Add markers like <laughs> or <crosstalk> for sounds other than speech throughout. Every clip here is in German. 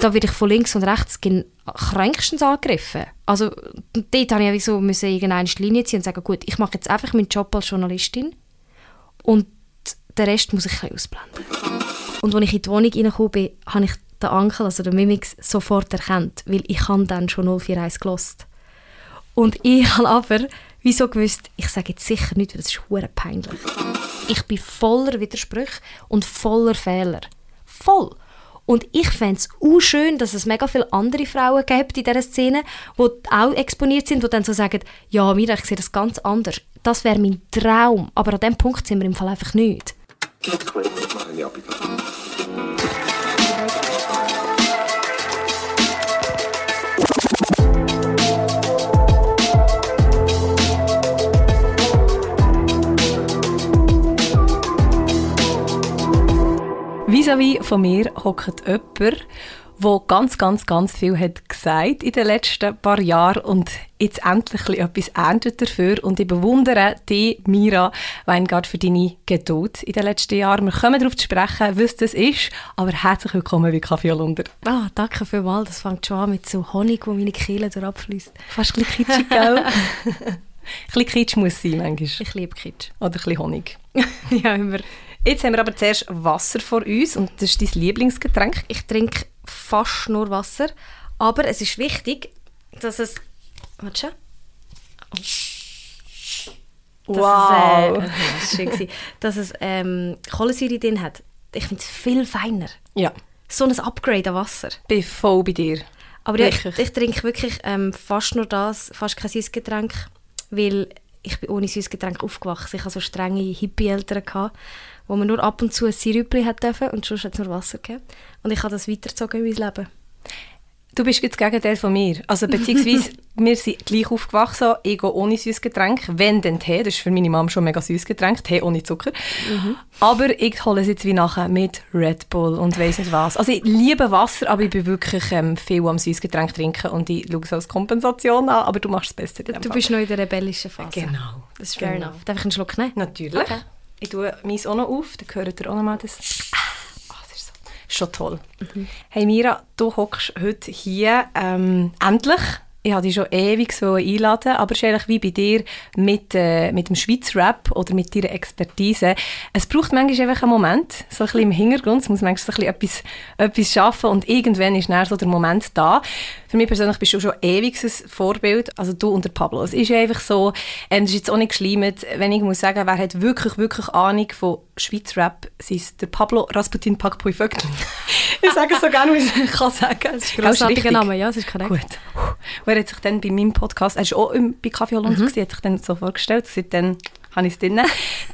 Da werde ich von links und rechts kränkstens angegriffen. Also dort habe ich wieso müssen irgendeine Linie ziehen und sagen, gut, ich mache jetzt einfach meinen Job als Journalistin und den Rest muss ich ausblenden. Und als ich in die Wohnung reingekommen bin, habe ich den Ankel, also den Mimix, sofort erkannt, weil ich habe dann schon 041 gelost. Und ich <laughs> habe aber wieso gewusst, ich sage jetzt sicher nicht, weil das ist hure peinlich. Ich bin voller Widersprüche und voller Fehler. Voll. Und ich fände es auch schön, dass es mega viele andere Frauen gibt in dieser Szene, die auch exponiert sind, die dann so sagen, ja, Mira, ich sehe das ganz anders. Das wäre mein Traum. Aber an diesem Punkt sind wir im Fall einfach nicht. Vis-à-vis von mir hockt jemand, der ganz, ganz, ganz viel hat gesagt in den letzten paar Jahren und jetzt endlich etwas erntet dafür. Und ich bewundere dich, Mira Weingart, für deine Geduld in den letzten Jahren. Wir kommen darauf zu sprechen, was das ist, aber herzlich willkommen bei Kaffee Holunder. Ah, danke vielmals. Das fängt schon an mit so Honig, wo meine Kehle durchabfließt. Fast ein bisschen kitschig, gell? <laughs> ein bisschen Kitsch muss sein, manchmal. Ich liebe Kitsch. Oder ein bisschen Honig. <laughs> ja, immer. Jetzt haben wir aber zuerst Wasser vor uns und das ist dein Lieblingsgetränk. Ich trinke fast nur Wasser, aber es ist wichtig, dass es... Warte schon. Oh. Wow! Es, äh, <laughs> das dass es ähm, Kohlensäure drin hat. Ich finde es viel feiner. Ja. So ein Upgrade an Wasser. Ich bin voll bei dir. Aber ja, ich, ich, trinke wirklich ähm, fast nur das, fast kein Süßgetränk, weil ich bin ohne Süßgetränk aufgewachsen. Ich hatte so strenge Hippie-Eltern wo man nur ab und zu ein Sirüppli hat dürfen und sonst hat es nur Wasser gegeben. Und ich habe das weitergezogen in mein Leben. Du bist jetzt das Gegenteil von mir. Also beziehungsweise, <laughs> wir sind gleich aufgewachsen, ich gehe ohne süßes Getränk, wenn dann Tee, das ist für meine Mom schon mega süßes Getränk, Tee ohne Zucker. Mhm. Aber ich hole es jetzt wie nachher mit Red Bull und weiss nicht was. Also ich liebe Wasser, aber ich bin wirklich ähm, viel am süßes Getränk trinken und ich schaue es als Kompensation an, aber du machst es besser. Du bist noch in der rebellischen Phase. Genau. Das ist fair genau. enough. Darf ich einen Schluck nehmen? Natürlich. Okay. Ich tue meins auch noch auf, dann hört ihr auch noch mal das. Oh, das ist so. schon toll. Mhm. Hey Mira, du hockst heute hier ähm, endlich ich hatte dich schon ewig so einladen, aber es ist eigentlich wie bei dir mit, äh, mit dem Schweizer Rap oder mit deiner Expertise. Es braucht manchmal einfach einen Moment, so ein bisschen im Hintergrund, es muss manchmal so ein bisschen etwas, etwas schaffen und irgendwann ist dann so der Moment da. Für mich persönlich bist du schon ewig ein Vorbild, also du und der Pablo. Es ist einfach so, ähm, das ist jetzt auch nicht geschleimt, wenn ich muss sagen, wer hat wirklich, wirklich Ahnung von Schweizer Rap, es ist der Pablo Rasputin Pakpui Vögtli. <laughs> ich sage es so gerne, wie ich kann sagen. Es ist ein grossartiger Name, ja, es ist korrekt. Gut er hat sich dann bei meinem Podcast, er war auch bei Kaffee Holland, mhm. hat sich dann so vorgestellt, seitdem habe ich es drin.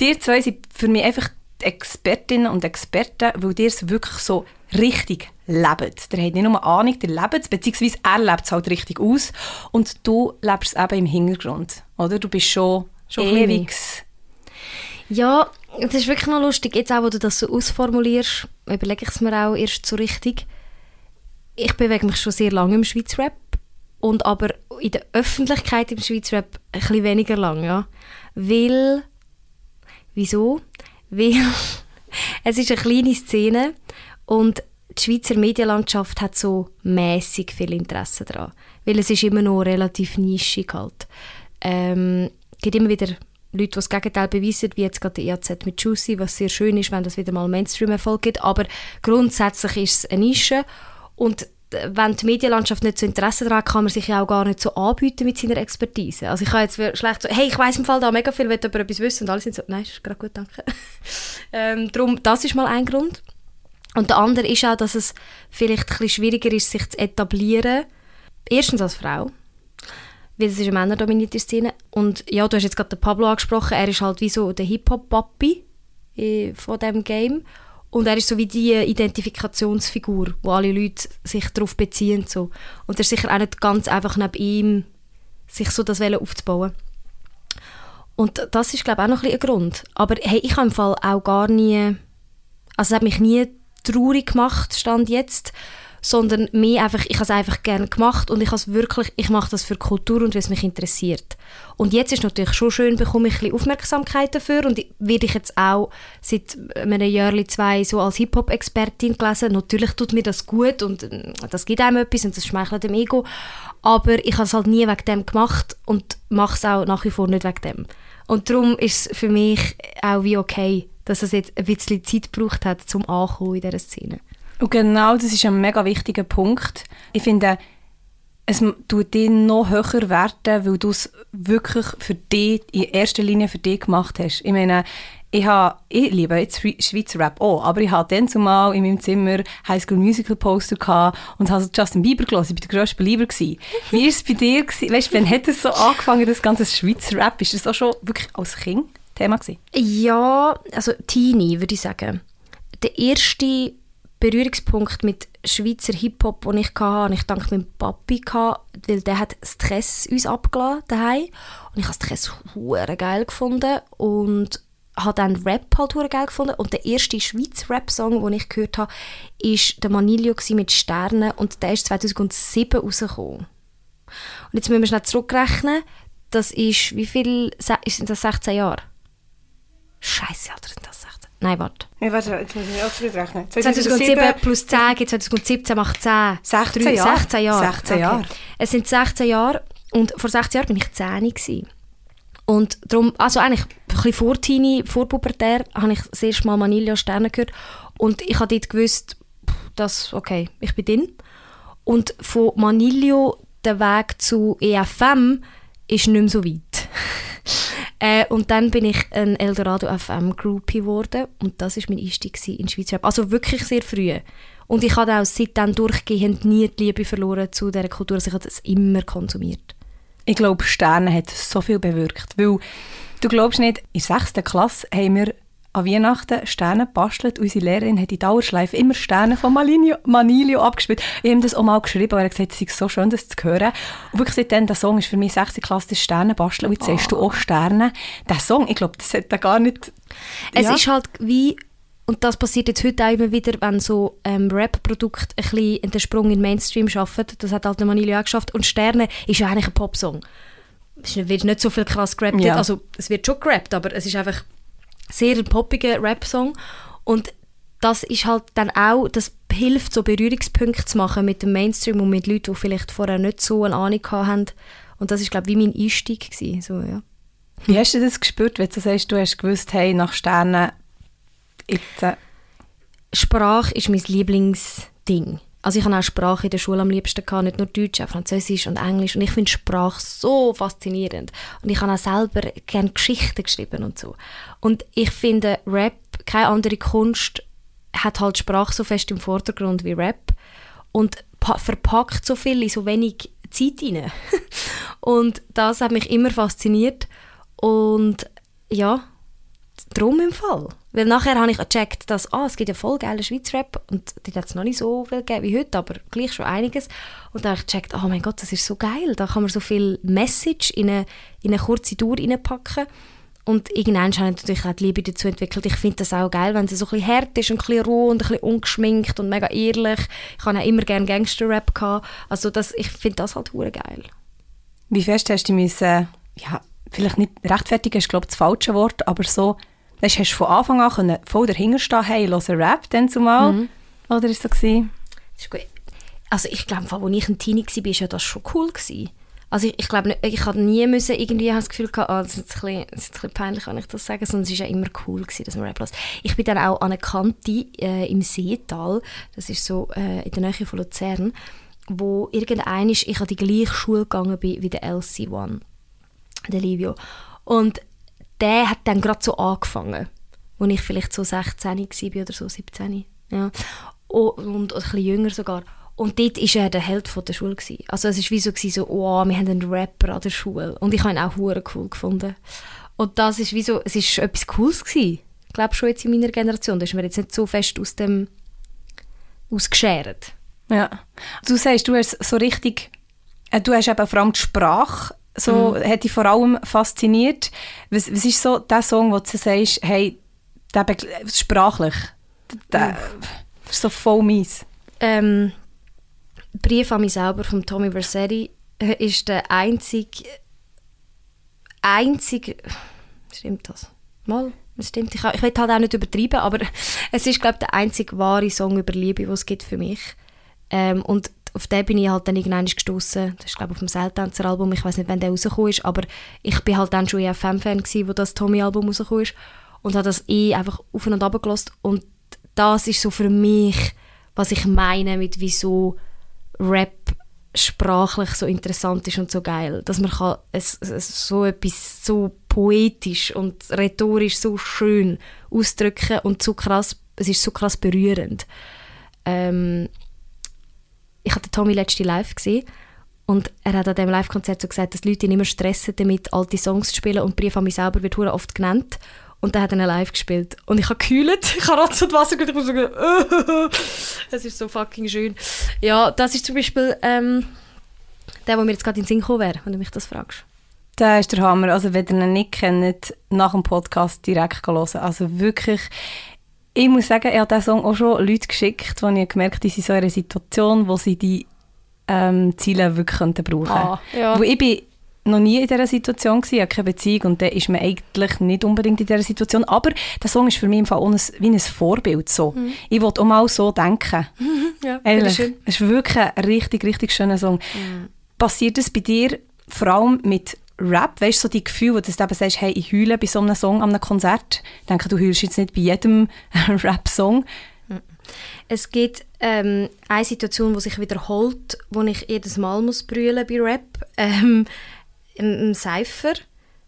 die zwei sind für mich einfach die Expertinnen und Experten, weil ihr es wirklich so richtig lebt. Der hat nicht nur Ahnung, der lebt es, beziehungsweise er lebt es halt richtig aus und du lebst es eben im Hintergrund, oder? Du bist schon, schon ewig... Ja, das ist wirklich noch lustig. Jetzt auch, wo du das so ausformulierst, überlege ich es mir auch erst so richtig. Ich bewege mich schon sehr lange im Schweizer Rap und aber in der Öffentlichkeit im Schweizer Rap ein weniger lang, ja. Weil, wieso? Weil <laughs> es ist eine kleine Szene und die Schweizer Medienlandschaft hat so mäßig viel Interesse daran, weil es ist immer noch relativ nischig halt. Ähm, es gibt immer wieder Leute, die das Gegenteil beweisen, wie jetzt gerade die EAZ mit Juicy, was sehr schön ist, wenn das wieder mal Mainstream-Erfolg gibt, aber grundsätzlich ist es eine Nische und wenn die Medienlandschaft nicht so Interesse daran hat, kann man sich ja auch gar nicht so anbieten mit seiner Expertise. Also ich habe jetzt schlecht so, hey, ich weiß im Fall da mega viel, will jemand etwas wissen und alle sind so, nein, ist gerade gut, danke. <laughs> ähm, darum, das ist mal ein Grund. Und der andere ist auch, dass es vielleicht ein bisschen schwieriger ist, sich zu etablieren. Erstens als Frau, weil es ist eine männerdominierte Szene. Und ja, du hast jetzt gerade den Pablo angesprochen, er ist halt wie so der Hip-Hop-Papi äh, von diesem Game. Und er ist so wie die Identifikationsfigur, wo alle Leute sich darauf beziehen. So. Und es ist sicher auch nicht ganz einfach neben ihm, sich so das aufzubauen. Und das ist, glaube ich, auch noch ein, ein Grund. Aber hey, ich habe im Fall auch gar nie, also es hat mich nie traurig gemacht, stand jetzt, sondern mehr einfach, ich habe es einfach gerne gemacht und ich habe wirklich, ich mache das für Kultur und es mich interessiert. Und jetzt ist natürlich schon schön, bekomme ich ein bisschen Aufmerksamkeit dafür und werde ich jetzt auch seit einem Jahr, zwei so als Hip-Hop-Expertin gelesen. Natürlich tut mir das gut und äh, das gibt einem etwas und das schmeichelt dem Ego, aber ich habe es halt nie wegen dem gemacht und mache es auch nach wie vor nicht wegen dem. Und darum ist es für mich auch wie okay, dass es jetzt ein bisschen Zeit gebraucht hat, zum Ankommen in dieser Szene. Und genau das ist ein mega wichtiger Punkt. Ich finde, es tut dich noch höher werten, weil du es wirklich für dich, in erster Linie für dich gemacht hast. Ich meine, ich, habe, ich liebe jetzt Schweizer Rap auch, aber ich hatte dann zumal in meinem Zimmer High School Musical Poster und habe Justin Bieber gelesen. Ich war der grösste Belieber. Wie war es bei dir? Weißt du, wann hat es so angefangen, das ganze Schweizer Rap? Ist das auch schon wirklich als Kind Thema gewesen? Ja, also Teenie, würde ich sagen. Der erste Berührungspunkt mit Schweizer Hip-Hop, den ich hatte, ich dank meinem Papi, weil der hat Stress uns abgelassen daheim und ich habe Stress hure geil gefunden und habe dann Rap halt hure geil gefunden und der erste Schweizer Rap-Song, den ich gehört habe, ist der Manilio mit Sternen und der ist 2007 rausgekommen. Und jetzt müssen wir schnell zurückrechnen, das ist, wie viel, sind das 16 Jahre? Scheiße, oder sind das 16? Nein, warte. Ja, warte, jetzt muss ich auch zurückrechnen. 2007, 2007 plus 10 gibt 2017 macht 10. 16 Jahre? 16 Jahre. 16 Jahre. Okay. Es sind 16 Jahre und vor 16 Jahren bin ich 10 gewesen. Und darum, also eigentlich ein bisschen vor Teenie, vor Pubertär, habe ich das erste Mal Manilio Sterne gehört und ich habe dort gewusst, dass, okay, ich bin drin. Und von Manilio der Weg zu EFM ist nicht mehr so weit. Äh, und dann bin ich ein Eldorado FM Groupie geworden und das ist mein Einstieg in Schweizer Rap. Also wirklich sehr früh. Und ich habe auch seitdem durchgehend nie die Liebe verloren zu dieser Kultur. Also ich habe das immer konsumiert. Ich glaube, Sterne hat so viel bewirkt, weil du glaubst nicht, in der 6. Klasse haben wir an Weihnachten Sterne bastelt. Unsere Lehrerin hat in Dauerschleife immer Sterne von Manilio, Manilio abgespielt. Ich habe das auch mal geschrieben, weil er gesagt hat, es ist so schön, das zu hören. Und wirklich seitdem, der Song ist für mich 6. Klasse das Sterne basteln. Und jetzt oh. siehst du auch Sterne. Der Song, ich glaube, das hat er gar nicht... Es ja. ist halt wie... Und das passiert jetzt heute auch immer wieder, wenn so ähm, Rap-Produkte ein bisschen den Sprung in den Mainstream schaffen. Das hat halt der Manilio auch geschafft. Und Sterne ist ja eigentlich ein Popsong. Es wird nicht so viel krass gerappt. Ja. Also es wird schon gerappt, aber es ist einfach sehr poppiger Rap-Song und das ist halt dann auch, das hilft, so Berührungspunkte zu machen mit dem Mainstream und mit Leuten, die vielleicht vorher nicht so eine Ahnung hatten. Und das ist, glaube ich, wie mein Einstieg gewesen, so, ja. Wie hast du das gespürt, wenn du sagst, du hast gewusst, hey, nach Sternen, jetzt... Äh Sprache ist mein Lieblingsding. Also ich habe auch Sprache in der Schule am liebsten gehabt, nicht nur Deutsch, auch Französisch und Englisch. Und ich finde Sprache so faszinierend. Und ich habe auch selber gerne Geschichten geschrieben und so. Und ich finde Rap, keine andere Kunst hat halt Sprache so fest im Vordergrund wie Rap und verpackt so viel in so wenig Zeit rein. <laughs> und das hat mich immer fasziniert. Und ja, Drum im Fall. Weil nachher habe ich gecheckt, dass ah, es gibt ja voll geile Schweizer-Rap und die hat es noch nicht so viel gegeben wie heute, aber gleich schon einiges. Und dann habe ich gecheckt, oh mein Gott, das ist so geil, da kann man so viel Message in eine, in eine kurze Tour reinpacken. Und irgendwann habe ich natürlich auch die Liebe dazu entwickelt. Ich finde das auch geil, wenn es so ein bisschen hart ist und ein bisschen roh und ein bisschen ungeschminkt und mega ehrlich. Ich habe auch immer gerne Gangster-Rap. Also das, ich finde das halt geil. Wie fest hast du müssen, ja, vielleicht nicht rechtfertigen, ist glaube ich das falsche Wort, aber so Weißt, hast du von Anfang an können voll dahinter stehen, hey, höre Rap dann zumal? Mhm. Oder ist es so gewesen? Das ist gut. Also ich glaube, als ich ein Teenie war, war ja das schon cool. Gewesen. Also ich, ich glaube, ich hatte nie müssen irgendwie das Gefühl gehabt, oh, das, ist ein bisschen, das ist ein bisschen peinlich, wenn ich das sage, sondern es war ja immer cool, gewesen, dass man Rap hört. Ich bin dann auch an einer Kante äh, im Seetal, das ist so äh, in der Nähe von Luzern, wo irgendein ist, ich an die gleiche Schule gegangen bin wie der LC1, der Livio. Und der hat dann gerade so angefangen, als ich vielleicht so 16 war oder so 17. Ja. Und, und ein bisschen jünger sogar. Und dort war er der Held der Schule. Also es war wie so, so oh, wir haben einen Rapper an der Schule. Und ich habe ihn auch cool gefunden. Und das ist wie so, es ist etwas Cooles gewesen. Ich glaube schon jetzt in meiner Generation. Da ist man jetzt nicht so fest aus dem ausgeschert. Ja. Du sagst, du hast so richtig, äh, du hast eben vor allem die Sprache so mhm. hat dich vor allem fasziniert. Was, was ist so der Song, wo du sagst, hey, der sprachlich, der mhm. ist so voll mies? Ähm, Brief an mich selber von Tommy Versetti äh, ist der einzige, einzige, stimmt das? Mal, das stimmt. Ich, ich will halt auch nicht übertreiben, aber <laughs> es ist, glaube ich, der einzige wahre Song über Liebe, den es gibt für mich. Ähm, und auf den bin ich halt dann irgendwann gestoßen. Das ist glaube ich auf dem Seiltänzer Album. Ich weiß nicht, wann der rausgekommen ist, aber ich bin halt dann schon EFM-Fan gewesen, wo das Tommy-Album rausgekommen ist und habe das eh einfach auf und ab gelassen. Und das ist so für mich, was ich meine mit wieso Rap sprachlich so interessant ist und so geil, dass man kann es, es so etwas so poetisch und rhetorisch so schön ausdrücken und so krass, es ist so krass berührend. Ähm, ich habe Tommy letzte live gesehen und er hat an diesem Live-Konzert so gesagt, dass die Leute ihn immer stressen damit, alte Songs zu spielen und Brief an mich selber wird oft genannt. Und dann hat er live gespielt. Und ich habe gekühlt, ich habe Rotz und Wasser und ich muss sagen, <laughs> es ist so fucking schön. Ja, das ist zum Beispiel ähm, der, der mir jetzt gerade in den Sinn gekommen wäre, wenn du mich das fragst. Der ist der Hammer. Also wenn ihr ihn nicht kennt, nach dem Podcast direkt hören. Also wirklich, ich muss sagen, ich habe diesen Song auch schon Leute geschickt, wo ich gemerkt habe, die sind so in einer Situation, wo sie die ähm, Ziele wirklich könnten brauchen Ah, ja. Wo ich bin noch nie in dieser Situation gewesen, ich habe keine Beziehung und dann ist man eigentlich nicht unbedingt in dieser Situation. Aber der Song ist für mich im Fall ein, wie ein Vorbild. So. Ich wollte auch mal so denken. <laughs> Ja, Ehrlich, schön. es ist wirklich ein richtig, richtig schöner Song. Passiert das bei dir vor allem mit Rap? Weißt du, so die Gefühle, wo du eben sagst, hey, ich heule bei so einem Song an einem Konzert? Ich denke, du heulst jetzt nicht bei jedem <laughs> Rap-Song. Es gibt ähm, eine Situation, die sich wiederholt, wo ich jedes Mal muss brüllen bei Rap. <laughs> Ähm, im, im Cypher.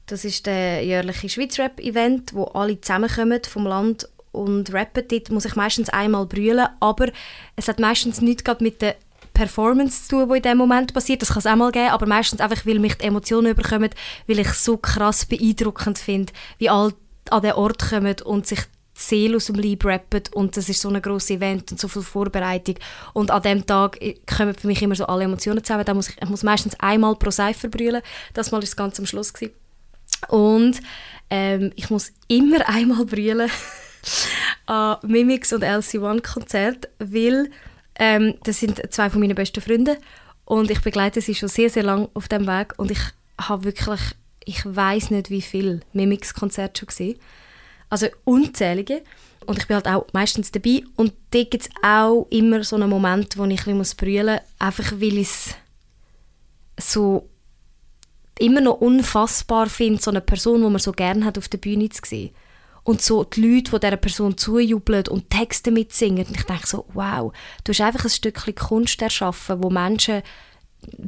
Das ist der jährliche Schweiz Rap Event, wo alle zusammenkommen vom Land und rappen. Dort muss ich meistens einmal brüllen, aber es hat meistens nichts mit der Performance zu tun, die in dem Moment passiert. Das kann es auch mal geben, aber meistens einfach, weil mich die Emotionen überkommen, weil ich es so krass beeindruckend finde, wie alle an den Ort kommen und sich die Seele aus dem Leib rappen und das ist so ein grosses Event und so viel Vorbereitung und an dem Tag äh, kommen für mich immer so alle Emotionen zusammen. Da muss ich, ich muss meistens einmal pro Cypher brüllen. Das Mal ist ganz am Schluss gewesen. und ähm, ich muss immer <laughs> einmal brüllen <laughs> an Mimix und LC1 Konzert, weil ähm, das sind zwei von meinen besten Freunden und ich begleite sie schon sehr, sehr lange auf dem Weg und ich habe wirklich, ich weiß nicht wie viel Mimix Konzerte schon gesehen. Also unzählige. Und ich bin halt auch meistens dabei. Und dort gibt es auch immer so einen Moment, wo ich ein brüllen muss, einfach weil ich es so immer noch unfassbar finde, so eine Person, die man so gerne hat, auf der Bühne zu sehen. Und so die Leute, die dieser Person zujubeln und Texte mitsingen. Und ich denke so, wow, du hast einfach ein Stückchen Kunst erschaffen, wo Menschen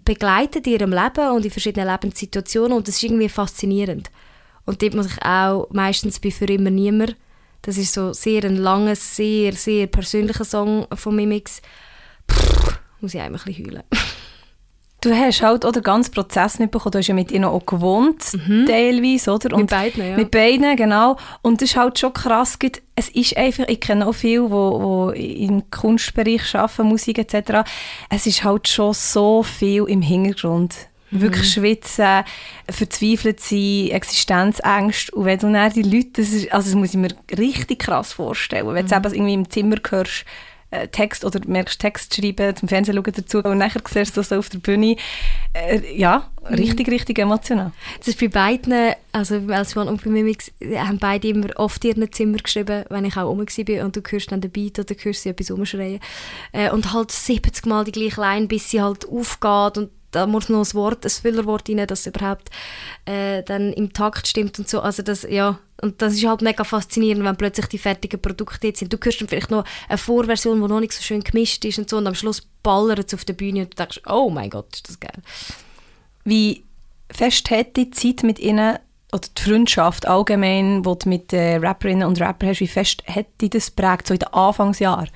begleiten in ihrem Leben und in verschiedenen Lebenssituationen und das ist irgendwie faszinierend. Und dort muss ich auch meistens bei «Für immer niemand», das ist so sehr ein langer, sehr, sehr persönlicher Song von Mimix, Pff, muss ich einmal ein bisschen heulen. <laughs> Du hast halt auch den ganzen Prozess mitbekommen. Du hast ja mit ihnen auch gewohnt, teilweise, oder? Mit beiden, ja. Mit beiden, genau. Und das ist halt schon krass. Es ist einfach, ich kenne auch viele, die wo, wo im Kunstbereich arbeiten, Musik etc. Es ist halt schon so viel im Hintergrund. Wirklich schwitzen, verzweifelt sein, Existenzängste. Und wenn du dann die Leute, das, ist, also das muss ich mir richtig krass vorstellen, wenn du eben irgendwie im Zimmer hörst, äh, Text oder merkst Text schreiben, zum Fernsehen schauen dazu und nachher siehst du das so auf der Bühne. Äh, ja, richtig, richtig emotional. Das ist bei beiden, also beim Elsion und bei Mimix, haben beide immer oft in ihren Zimmer geschrieben, wenn ich auch rum war und du hörst dann den Beat oder hörst sie etwas rumschreien. Äh, und halt 70 Mal die gleiche Line, bis sie halt aufgeht und da muss noch ein Wort, ein Füllerwort rein, das überhaupt äh, dann im Takt stimmt und so. Also das, ja, und das ist halt mega faszinierend, wenn plötzlich die fertigen Produkte jetzt sind. Du hörst dann vielleicht noch eine Vorversion, die noch nicht so schön gemischt ist und so und am Schluss ballert es auf der Bühne und du denkst, oh mein Gott, ist das geil. Wie fest hat die Zeit mit ihnen oder die Freundschaft allgemein, die du mit äh, Rapperinnen und Rappern hast, wie fest hat dich das prägt, so in den Anfangsjahren?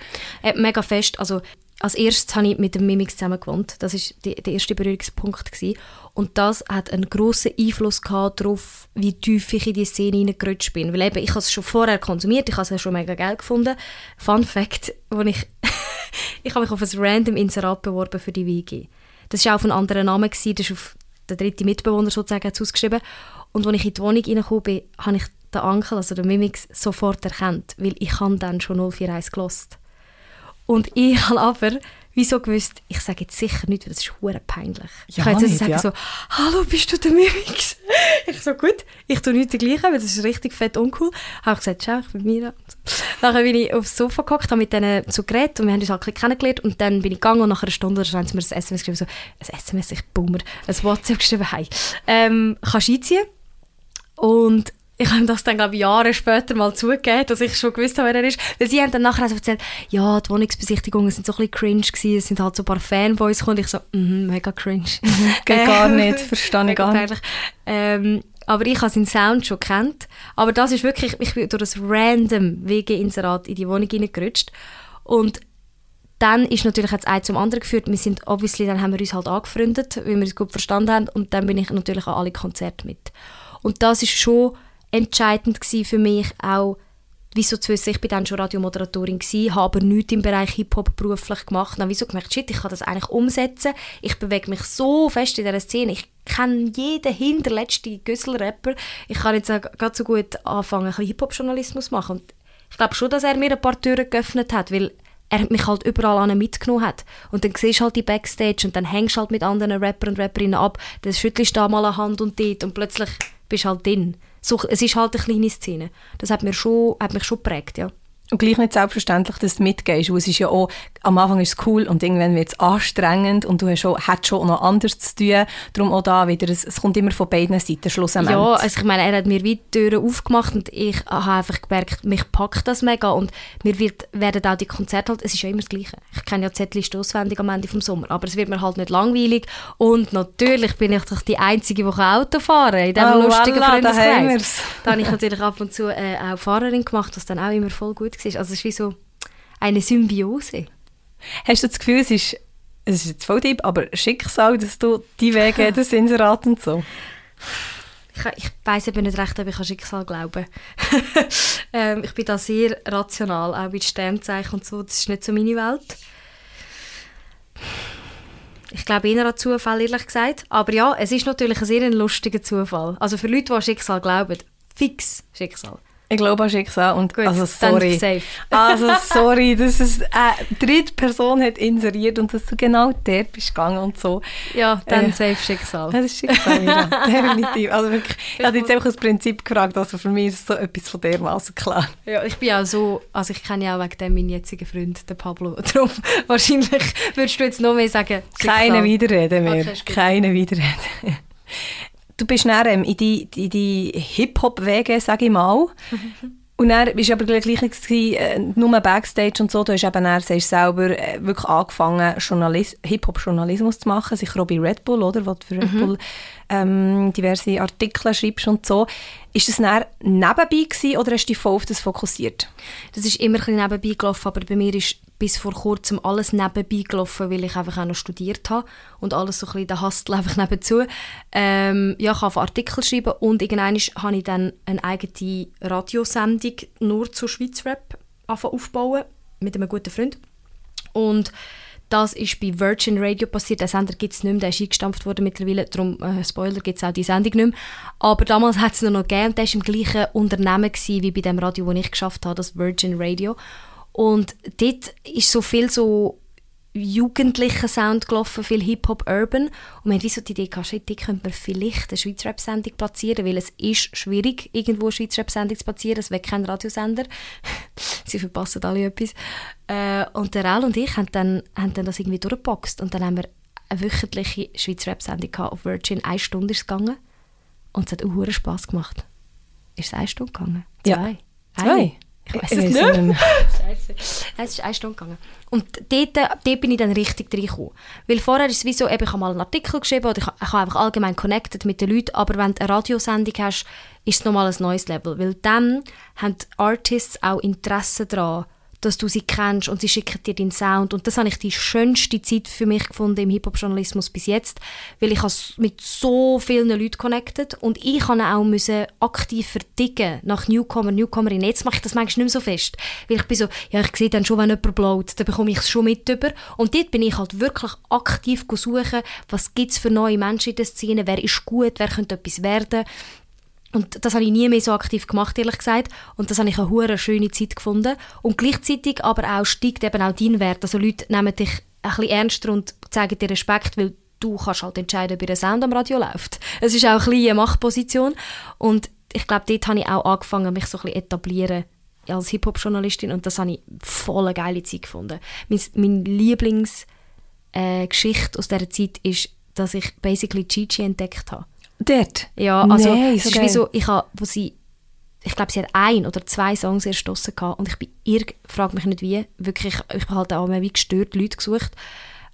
Äh, mega fest. Also, als erstes habe ich mit dem Mimix zusammen gewohnt. Das war der erste Berührungspunkt. Gewesen. Und das hat einen grossen Einfluss gehabt darauf, wie tief ich in die Szene hineingerutscht bin. Weil eben, ich habe es schon vorher konsumiert, ich habe es schon mega geil gefunden. Fun Fact, wo ich, <laughs> ich habe mich auf ein random Inserat beworben für die WG. Das war auch auf einen anderen Namen, gewesen. das ist auf der dritte Mitbewohner sozusagen ausgeschrieben. Und als ich in die Wohnung reingekommen bin, habe ich den Onkel, also den Mimix, sofort erkannt, weil ich dann schon 041 gelost. Und ich habe aber wieso gewusst, ich sage jetzt sicher nicht, weil das ist hure peinlich. ich Ja, kann jetzt nicht, sagen ja. so, hallo, bist du der Mimix? <laughs> ich so, gut, ich tue nicht dergleichen, weil das ist richtig fett uncool. Habe ich gesagt, schau, ich bin Mira. So. Nachher bin ich aufs Sofa gehockt, habe mit denen so geredet und wir haben uns halt kennengelernt und dann bin ich gegangen und nach einer Stunde oder so haben sie mir ein SMS geschrieben, so, ein SMS, ich boomer, ein WhatsApp geschrieben, hey, ähm, kannst du einziehen? Und ich habe das dann, glaube ich, Jahre später mal zugegeben, dass ich schon gewusst habe, wer er ist. Weil sie haben dann nachher also erzählt, ja, die Wohnungsbesichtigungen sind so ein bisschen cringe gewesen, es sind halt so ein paar Fanboys gekommen. Ich so, mhm, mega cringe. <laughs> Geht gar nicht, verstehe ich gar nicht. Ähm, aber ich habe seinen Sound schon kennt. Aber das ist wirklich, ich bin durch ein random WG-Inserat in die Wohnung hineingerutscht. Und dann ist natürlich jetzt eins zum anderen geführt. Wir sind, obviously, dann haben wir uns halt angefreundet, weil wir uns gut verstanden haben. Und dann bin ich natürlich an alle Konzerte mit. Und das ist schon entscheidend gewesen für mich auch, wieso zu wissen, ich bin dann schon Radiomoderatorin gewesen, habe aber nichts im Bereich Hip-Hop beruflich gemacht. Dann wieso gemerkt, shit, ich kann das eigentlich umsetzen. Ich bewege mich so fest in dieser Szene. Ich kenne jeden hinterletzten Güssel-Rapper. Ich kann jetzt gerade so gut anfangen, ein bisschen Hip-Hop-Journalismus machen. Und ich glaube schon, dass er mir ein paar Türen geöffnet hat, weil er mich halt überall an mitgenommen hat. Und dann siehst du halt die Backstage und dann hängst du halt mit anderen Rapper und Rapperinnen ab, dann schüttelst du da mal eine Hand und dort und plötzlich bist du halt drin. So, es ist halt eine kleine Szene. Das hat, mir schon, hat mich schon geprägt, ja. Und gleich nicht selbstverständlich, dass du mitgehst. Weil es ist ja auch, am Anfang ist es cool und irgendwann wird es anstrengend und du hast schon, hast schon noch anders zu tun. Darum auch da wieder, es, es kommt immer von beiden Seiten, schlussendlich. Ja, also ich meine, er hat mir wie die Türen aufgemacht und ich habe einfach gemerkt, mich packt das mega und mir wird, werden auch die Konzerte halt, es ist ja immer das Gleiche. Ich kenne ja Zettel auswendig am Ende vom Sommer, aber es wird mir halt nicht langweilig und natürlich bin ich doch die Einzige, die Auto fahren kann in diesem Oh, lustigen voilà, da Freundeskreis. wir's. Da habe ich natürlich ab und zu äh, auch Fahrerin gemacht, was dann auch immer voll gut war. Also es ist wie so eine Symbiose. Hast du das Gefühl, es ist, es ist jetzt voll deep, aber Schicksal, dass du die Wege, <laughs> das Inserat und so? Ich, ich weiß eben nicht recht, ob ich an Schicksal glaube. <laughs> ähm, ich bin da sehr rational, auch mit Sternzeichen und so. Das ist nicht so meine Welt. Ich glaube eher an Zufall, ehrlich gesagt. Aber ja, es ist natürlich ein sehr lustiger Zufall. Also für Leute, die an Schicksal glauben, fix Schicksal. Ich glaube an Schicksal und Gut, also sorry. safe. <laughs> Also sorry, dass es eine dritte Person hat inseriert und dass du genau dort bist gegangen und so. Ja, dann Äh, safe Schicksal. Das ist Schicksal, ja. <laughs> Definitiv. Also wirklich, ich habe jetzt einfach das Prinzip gefragt, also für mich ist so etwas von dermaßen klar. Ja, ich bin auch so, also ich kenne ja auch wegen dem meinen jetzigen Freund, den Pablo. <laughs> Darum wahrscheinlich würdest du jetzt noch mehr sagen, Keine Schicksal. Widerreden mehr. Okay, ist. Keine Widerreden. Du bist dann ähm, in die, die, die Hip-Hop-Wege, sage ich mal. Und dann du aber gleich nicht gewesen, äh, nur Backstage und so. Du hast eben dann, sagst selber, äh, wirklich angefangen, Journalis Hip-Hop-Journalismus zu machen. Sicher auch bei Red Bull, oder? Wo du für Red Bull ähm, diverse Artikel schreibst und so. Ist das dann nebenbei gewesen, oder hast du dich voll auf das fokussiert? Das ist immer ein bisschen nebenbei gelaufen, aber bei mir ist bis vor kurzem alles nebenbei gelaufen, weil ich einfach auch noch studiert habe und alles so ein bisschen der Hustle einfach nebenzu. Ähm, ja, ich habe Artikel schreiben und irgendwann habe ich dann eine eigene Radiosendung nur zu Schweizrap aufbauen mit einem guten Freund. Und das ist bei Virgin Radio passiert. Der Sender gibt es nicht mehr, der ist eingestampft worden mittlerweile. Darum, äh, Spoiler, gibt es auch die Sendung nicht mehr. Aber damals hat es noch gegeben und der war im gleichen Unternehmen gewesen, wie bei dem Radio, das ich geschafft habe, das Virgin Radio. Und dort ist so viel so jugendlicher Sound gelaufen, viel Hip-Hop, Urban. Und wir wie so die Idee shit, die könnte man vielleicht eine Schweizer-Rap-Sendung platzieren, weil es ist schwierig, irgendwo eine Schweizer-Rap-Sendung zu platzieren. Es wird kein Radiosender. <laughs> Sie verpassen alle etwas. Äh, und der Al und ich haben dann, haben dann das irgendwie durchgeboxt. Und dann haben wir eine wöchentliche Schweizer-Rap-Sendung gehabt auf Virgin. Eine Stunde ist es gegangen. Und es hat auch Spass gemacht. Ist es eine Stunde gegangen? Ja. Zwei? Zwei? Eine? Ich weiß es weiss nicht. Scheiße. Es ist eine Stunde gegangen. Und dort, dort bin ich dann richtig reingekommen. Weil vorher ist es wie so, eben, ich habe mal einen Artikel geschrieben oder ich, ich habe einfach allgemein connected mit den Leuten, aber wenn du eine Radiosendung hast, ist es nochmal ein neues Level. Weil dann haben die Artists auch Interesse daran, dass du sie kennst und sie schicken dir den Sound. Und das habe ich die schönste Zeit für mich gefunden im Hip-Hop-Journalismus bis jetzt, weil ich mit so vielen Leuten connected und ich kann auch müssen aktiv verdicken nach Newcomer, Newcomerin. Jetzt mache ich das manchmal nicht mehr so fest, weil ich bin so, ja, ich sehe dann schon, wenn jemand blowt, dann bekomme ich es schon mit über. Und dort bin ich halt wirklich aktiv suchen, was gibt es für neue Menschen in der Szene, wer ist gut, wer könnte etwas werden. Und das habe ich nie mehr so aktiv gemacht, ehrlich gesagt. Und das habe ich eine hure schöne Zeit gefunden. Und gleichzeitig aber auch steigt eben auch dein Wert. Also Leute nehmen dich ein bisschen ernster und zeigen dir Respekt, weil du kannst halt entscheiden, ob der Sound am Radio läuft. Es ist auch ein bisschen eine Machtposition. Und ich glaube, dort habe ich auch angefangen, mich so ein bisschen etablieren als Hip-Hop-Journalistin. Und das habe ich voll eine geile Zeit gefunden. Mein, mein Lieblingsgeschichte äh, aus dieser Zeit ist, dass ich basically Gigi entdeckt habe. Dort? Ja, also Nee, es ist wie geil. so, ich habe, wo sie, ich glaube, sie hat ein oder zwei Songs erstossen gehabt und ich bin irg, frage mich nicht wie, wirklich, ich habe halt auch mal wie gestört Leute gesucht,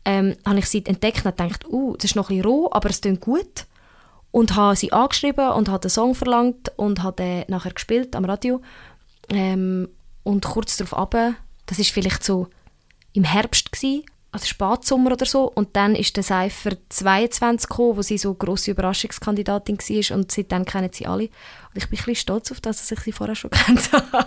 ähm, habe ich sie entdeckt und gedacht, uh, das ist noch ein bisschen roh, aber es klingt gut und habe sie angeschrieben und habe den Song verlangt und habe den nachher gespielt am Radio ähm, und kurz darauf ab, das ist vielleicht so im Herbst gsi, also Spätsommer oder so. Und dann ist der Cypher 22 gekommen, wo sie so grosse Überraschungskandidatin war. Und seitdem kennen sie alle. Und ich bin ein bisschen stolz auf das, dass ich sie vorher schon <laughs> kennt habe.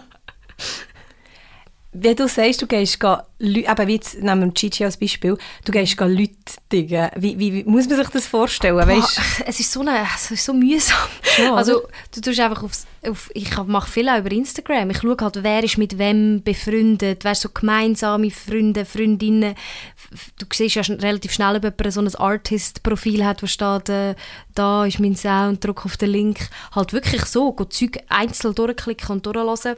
Wenn du sagst, du gehst Lü- eben wie jetzt nehmen wir Gigi als Beispiel, du gehst Leute dingen. Wie, wie, wie muss man sich das vorstellen? Weißt, Boah, es ist so, eine, es ist so mühsam. Ja, also du tust einfach aufs, auf, ich mache viel auch über Instagram. Ich schaue halt, wer ist mit wem befreundet, wer so gemeinsame Freunde, Freundinnen. Du siehst ja schon relativ schnell, ob jemand so ein Artist-Profil hat, wo steht, äh, da ist mein Sound, drück auf den Link. Halt wirklich so, go Zeug einzeln durchklicken und durchhören.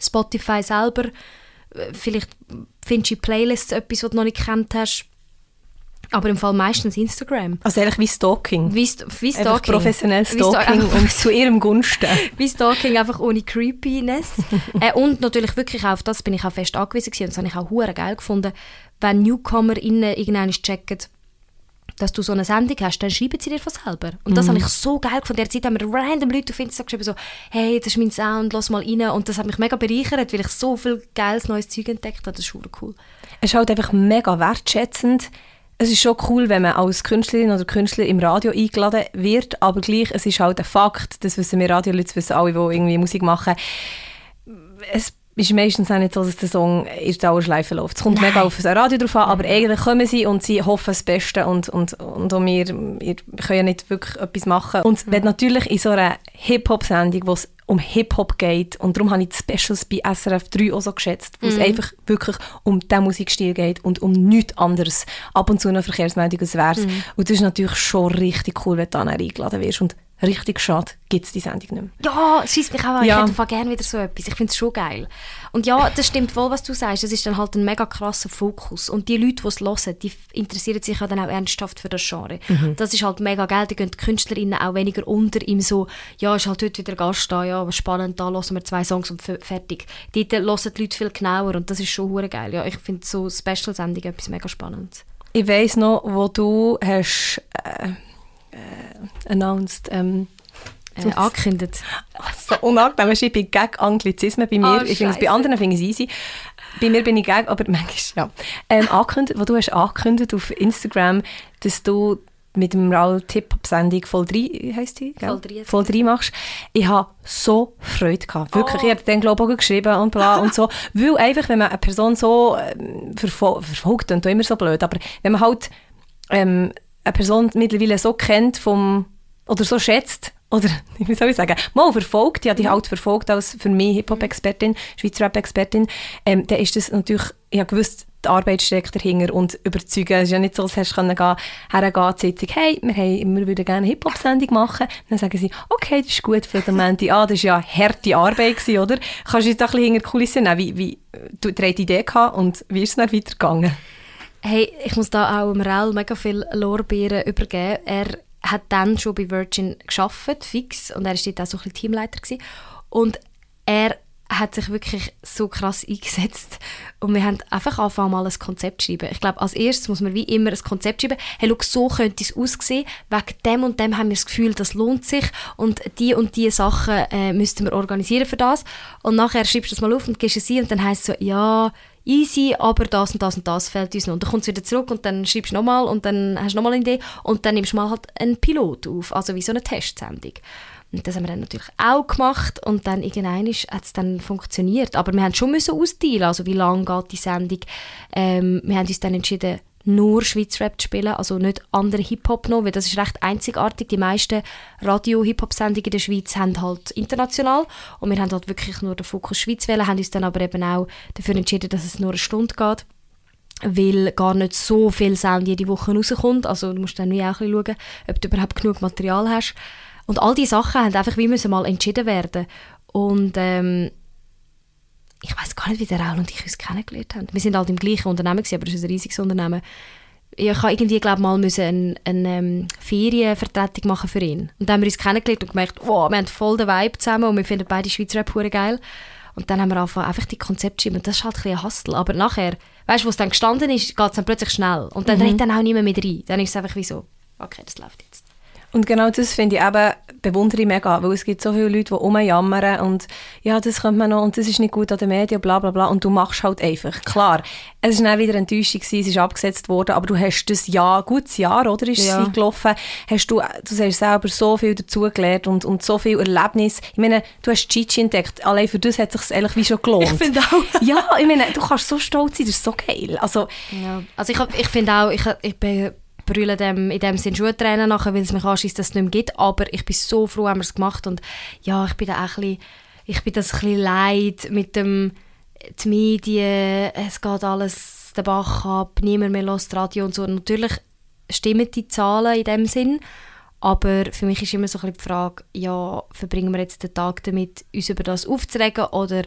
Spotify selber, vielleicht findest du in Playlists etwas, was du noch nicht gekannt hast. Aber im Fall meistens Instagram. also eigentlich wie Stalking. Wie, St wie Einfach Stalking. professionell Wie Sta- Stalking einfach- <laughs> und zu ihrem Gunsten. wie Stalking, einfach ohne Creepiness. <laughs> äh, und natürlich wirklich auch auf das bin ich auch fest angewiesen gewesen. und das habe ich auch hure geil gefunden, wenn NewcomerInnen irgendwann checken, dass du so eine Sendung hast, dann schreiben sie dir von selber. Und das habe ich so geil gefunden. In der Zeit haben mir random Leute auf Instagram geschrieben, so, hey, das ist mein Sound, lass mal rein. Und das hat mich mega bereichert, weil ich so viel geiles neues Zeug entdeckt habe. Das ist cool. Es ist halt einfach mega wertschätzend. Es ist schon cool, wenn man als Künstlerin oder Künstler im Radio eingeladen wird, aber gleich, es ist halt ein Fakt, das wissen wir Radioleute, das wissen alle, die irgendwie Musik machen. Es ist meistens auch nicht so, dass der Song in Dauerschleife läuft. Es kommt Nein. mega auf das Radio drauf an, aber eigentlich kommen sie und sie hoffen das Beste und, und, und auch wir, wir können ja nicht wirklich etwas machen. Und wenn natürlich in so einer Hip-Hop-Sendung, wo es um Hip-Hop geht, und darum habe ich die Specials bei SRF 3 auch so geschätzt, wo es einfach wirklich um diesen Musikstil geht und um nichts anderes. Ab und zu eine Verkehrsmeldung als wär's. Und das ist natürlich schon richtig cool, wenn du dann eingeladen wirst. Und richtig schade gibt es die Sendung nicht mehr. Ja, schießt mich auch an. Ja. Ich hätte gerne wieder so etwas. Ich finde es schon geil. Und ja, das stimmt voll, was du sagst. Es ist dann halt ein mega krasser Fokus. Und die Leute, die es hören, die interessieren sich ja dann auch ernsthaft für das Genre. Das ist halt mega geil. Da gehen die KünstlerInnen auch weniger unter im so, ja, ist halt heute wieder Gast da, ja, was spannend, da hören wir zwei Songs und fertig. Dort hören die Leute viel genauer und das ist schon hure geil. Ja, ich finde so Special-Sendungen etwas mega Spannendes. Ich weiss noch, wo du hast äh, äh, announced, ähm, Äh, angekündigt. so unangenehm, ich bin gegen Anglizismen bei mir. Ah, ich finde es bei anderen finde ich es easy. Bei mir bin ich gegen, aber manchmal, ja. Ähm, angekündigt, wo du hast angekündigt auf Instagram, dass du mit dem Raul Tip-Sendung Voll 3, heisst die? gell? Voll 3 Voll 3 machst. Ich habe so Freude gehabt. Wirklich, Oh. ich habe dann glaube ich auch geschrieben und bla und so. <laughs> Weil einfach, wenn man eine Person so ähm, verfol verfolgt, und immer so blöd, aber wenn man halt ähm, eine Person mittlerweile so kennt vom, oder so schätzt, oder <laughs> wie soll ich sagen, mal verfolgt, ja, die halt verfolgt als für mich Hip-Hop-Expertin, Schweizer Rap-Expertin, ähm, dann ist das natürlich, ich habe gewusst, die Arbeit steckt dahinter und überzeugen. Es ist ja nicht so, als hättest du hergehen, die Sitzung, hey, wir, haben, wir würden gerne eine Hip-Hop-Sendung machen. Dann sagen sie, okay, das ist gut für den Menti. Ah, das war ja harte Arbeit, gewesen, oder? Kannst du jetzt ein bisschen hinter die Kulissen nehmen, wie, wie du du hast die Idee gehabt und wie ist es dann weitergegangen? Hey, ich muss da auch dem Rel mega viel Lorbeeren übergeben. Er hat dann schon bei Virgin geschafft, fix, und er war dort auch so ein bisschen Teamleiter gewesen. Und er hat sich wirklich so krass eingesetzt und wir haben einfach angefangen, mal ein Konzept zu schreiben. Ich glaube, als erstes muss man wie immer ein Konzept schreiben. Hey, schau, so könnte es aussehen. Wegen dem und dem haben wir das Gefühl, das lohnt sich und die und die Sachen äh, müssten wir organisieren für das. Und nachher schreibst du das mal auf und gehst es ein und dann heisst es so, ja, easy, aber das und das und das fällt uns noch. Und dann kommst du wieder zurück und dann schreibst du nochmal und dann hast du nochmal eine Idee und dann nimmst du mal halt einen Pilot auf, also wie so eine Testsendung. Und das haben wir dann natürlich auch gemacht und dann irgendwann hat es dann funktioniert. Aber wir haben schon müssen ausdealen, also wie lange geht die Sendung. Ähm, wir haben uns dann entschieden, nur Schweizer Rap zu spielen, also nicht andere Hip-Hop noch, weil das ist recht einzigartig. Die meisten Radio-Hip-Hop-Sendungen in der Schweiz haben halt international und wir haben halt wirklich nur den Fokus Schweiz wählen, haben uns dann aber eben auch dafür entschieden, dass es nur eine Stunde geht, weil gar nicht so viel Sound jede Woche rauskommt, also du musst dann wie auch ein bisschen schauen, ob du überhaupt genug Material hast. Und all diese Sachen haben einfach wie müssen mal entschieden werden und ähm, ich weiß gar nicht, wie der Raul und ich uns kennengelernt haben. Wir sind halt im gleichen Unternehmen, gewesen, aber es ist ein riesiges Unternehmen. Ich habe irgendwie, glaube mal müssen eine, eine ähm, Ferienvertretung machen für ihn. Und dann haben wir uns kennengelernt und gemerkt, wow, wir haben voll den Vibe zusammen und wir finden beide Schweizer Rap geil. Und dann haben wir angefangen, einfach die Konzepte schreiben. Und das ist halt ein bisschen ein Hustle. Aber nachher, weißt du, wo es dann gestanden ist, geht es dann plötzlich schnell. Und dann mhm. redet dann auch niemand mehr rein. Dann ist es einfach wie so, okay, das läuft jetzt. Und genau das finde ich eben, bewundere ich mega, weil es gibt so viele Leute, die rumjammern und ja, das könnte man noch und das ist nicht gut an den Medien, bla bla bla und du machst halt einfach. Klar, es war dann wieder Enttäuschung, es ist abgesetzt worden, aber du hast das Jahr, gutes Jahr, oder, ist ja. es gelaufen, hast du, du hast selber so viel dazugelernt und, und so viel Erlebnis. Ich meine, du hast Chichi entdeckt, allein für das hat es sich ehrlich wie schon gelohnt. Ich finde auch. <laughs> ja, ich meine, du kannst so stolz sein, das ist so geil. Also, ja. also ich, ich finde auch, ich, ich bin brüllen dem, in dem Sinn Schuhtränen nachher, weil es mich anschießt, dass es nicht mehr gibt. Aber ich bin so froh, haben wir es gemacht. Und ja, ich bin da auch ein bisschen, ich bin das ein bisschen leid mit dem, die Medien, es geht alles den Bach ab, niemand mehr hört Radio und so. Natürlich stimmen die Zahlen in dem Sinn. Aber für mich ist immer so ein die Frage, ja, verbringen wir jetzt den Tag damit, uns über das aufzuregen oder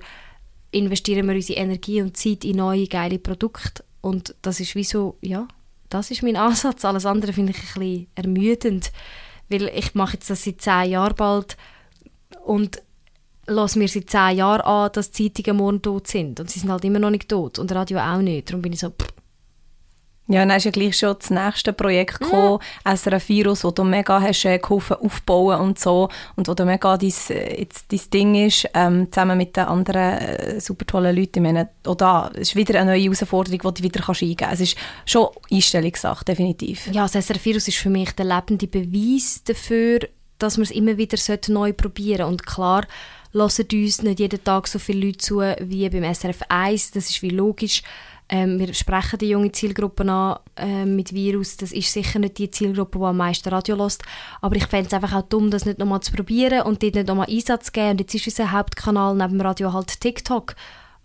investieren wir unsere Energie und Zeit in neue, geile Produkte? Und das ist wie so, ja, das ist mein Ansatz. Alles andere finde ich ein bisschen ermüdend, weil ich mache jetzt das seit zehn Jahren bald und lasse mir seit zehn Jahren an, dass Zeitungen morgen tot sind und sie sind halt immer noch nicht tot und Radio auch nicht. Darum bin ich so, pff, ja, dann ist ja gleich schon das nächste Projekt gekommen, mhm. SRF Virus, wo du mega hast äh, geholfen aufbauen und so und wo du mega dein, äh, jetzt dein Ding ist, ähm, zusammen mit den anderen äh, super tollen Leuten. Ich meine, auch da ist wieder eine neue Herausforderung, die du wieder kannst eingeben kannst. Es ist schon Einstellungssache, definitiv. Ja, das SRF Virus ist für mich der lebende Beweis dafür, dass wir es immer wieder neu probieren Und klar, hören uns nicht jeden Tag so viele Leute zu wie beim SRF 1, das ist wie logisch. Ähm, wir sprechen die junge Zielgruppe an äh, mit Virus. Das ist sicher nicht die Zielgruppe, die am meisten Radio lässt. Aber ich fände es einfach auch dumm, das nicht nochmal zu probieren und dort nicht nochmal Einsatz zu geben. Und jetzt ist unser Hauptkanal neben dem Radio halt TikTok.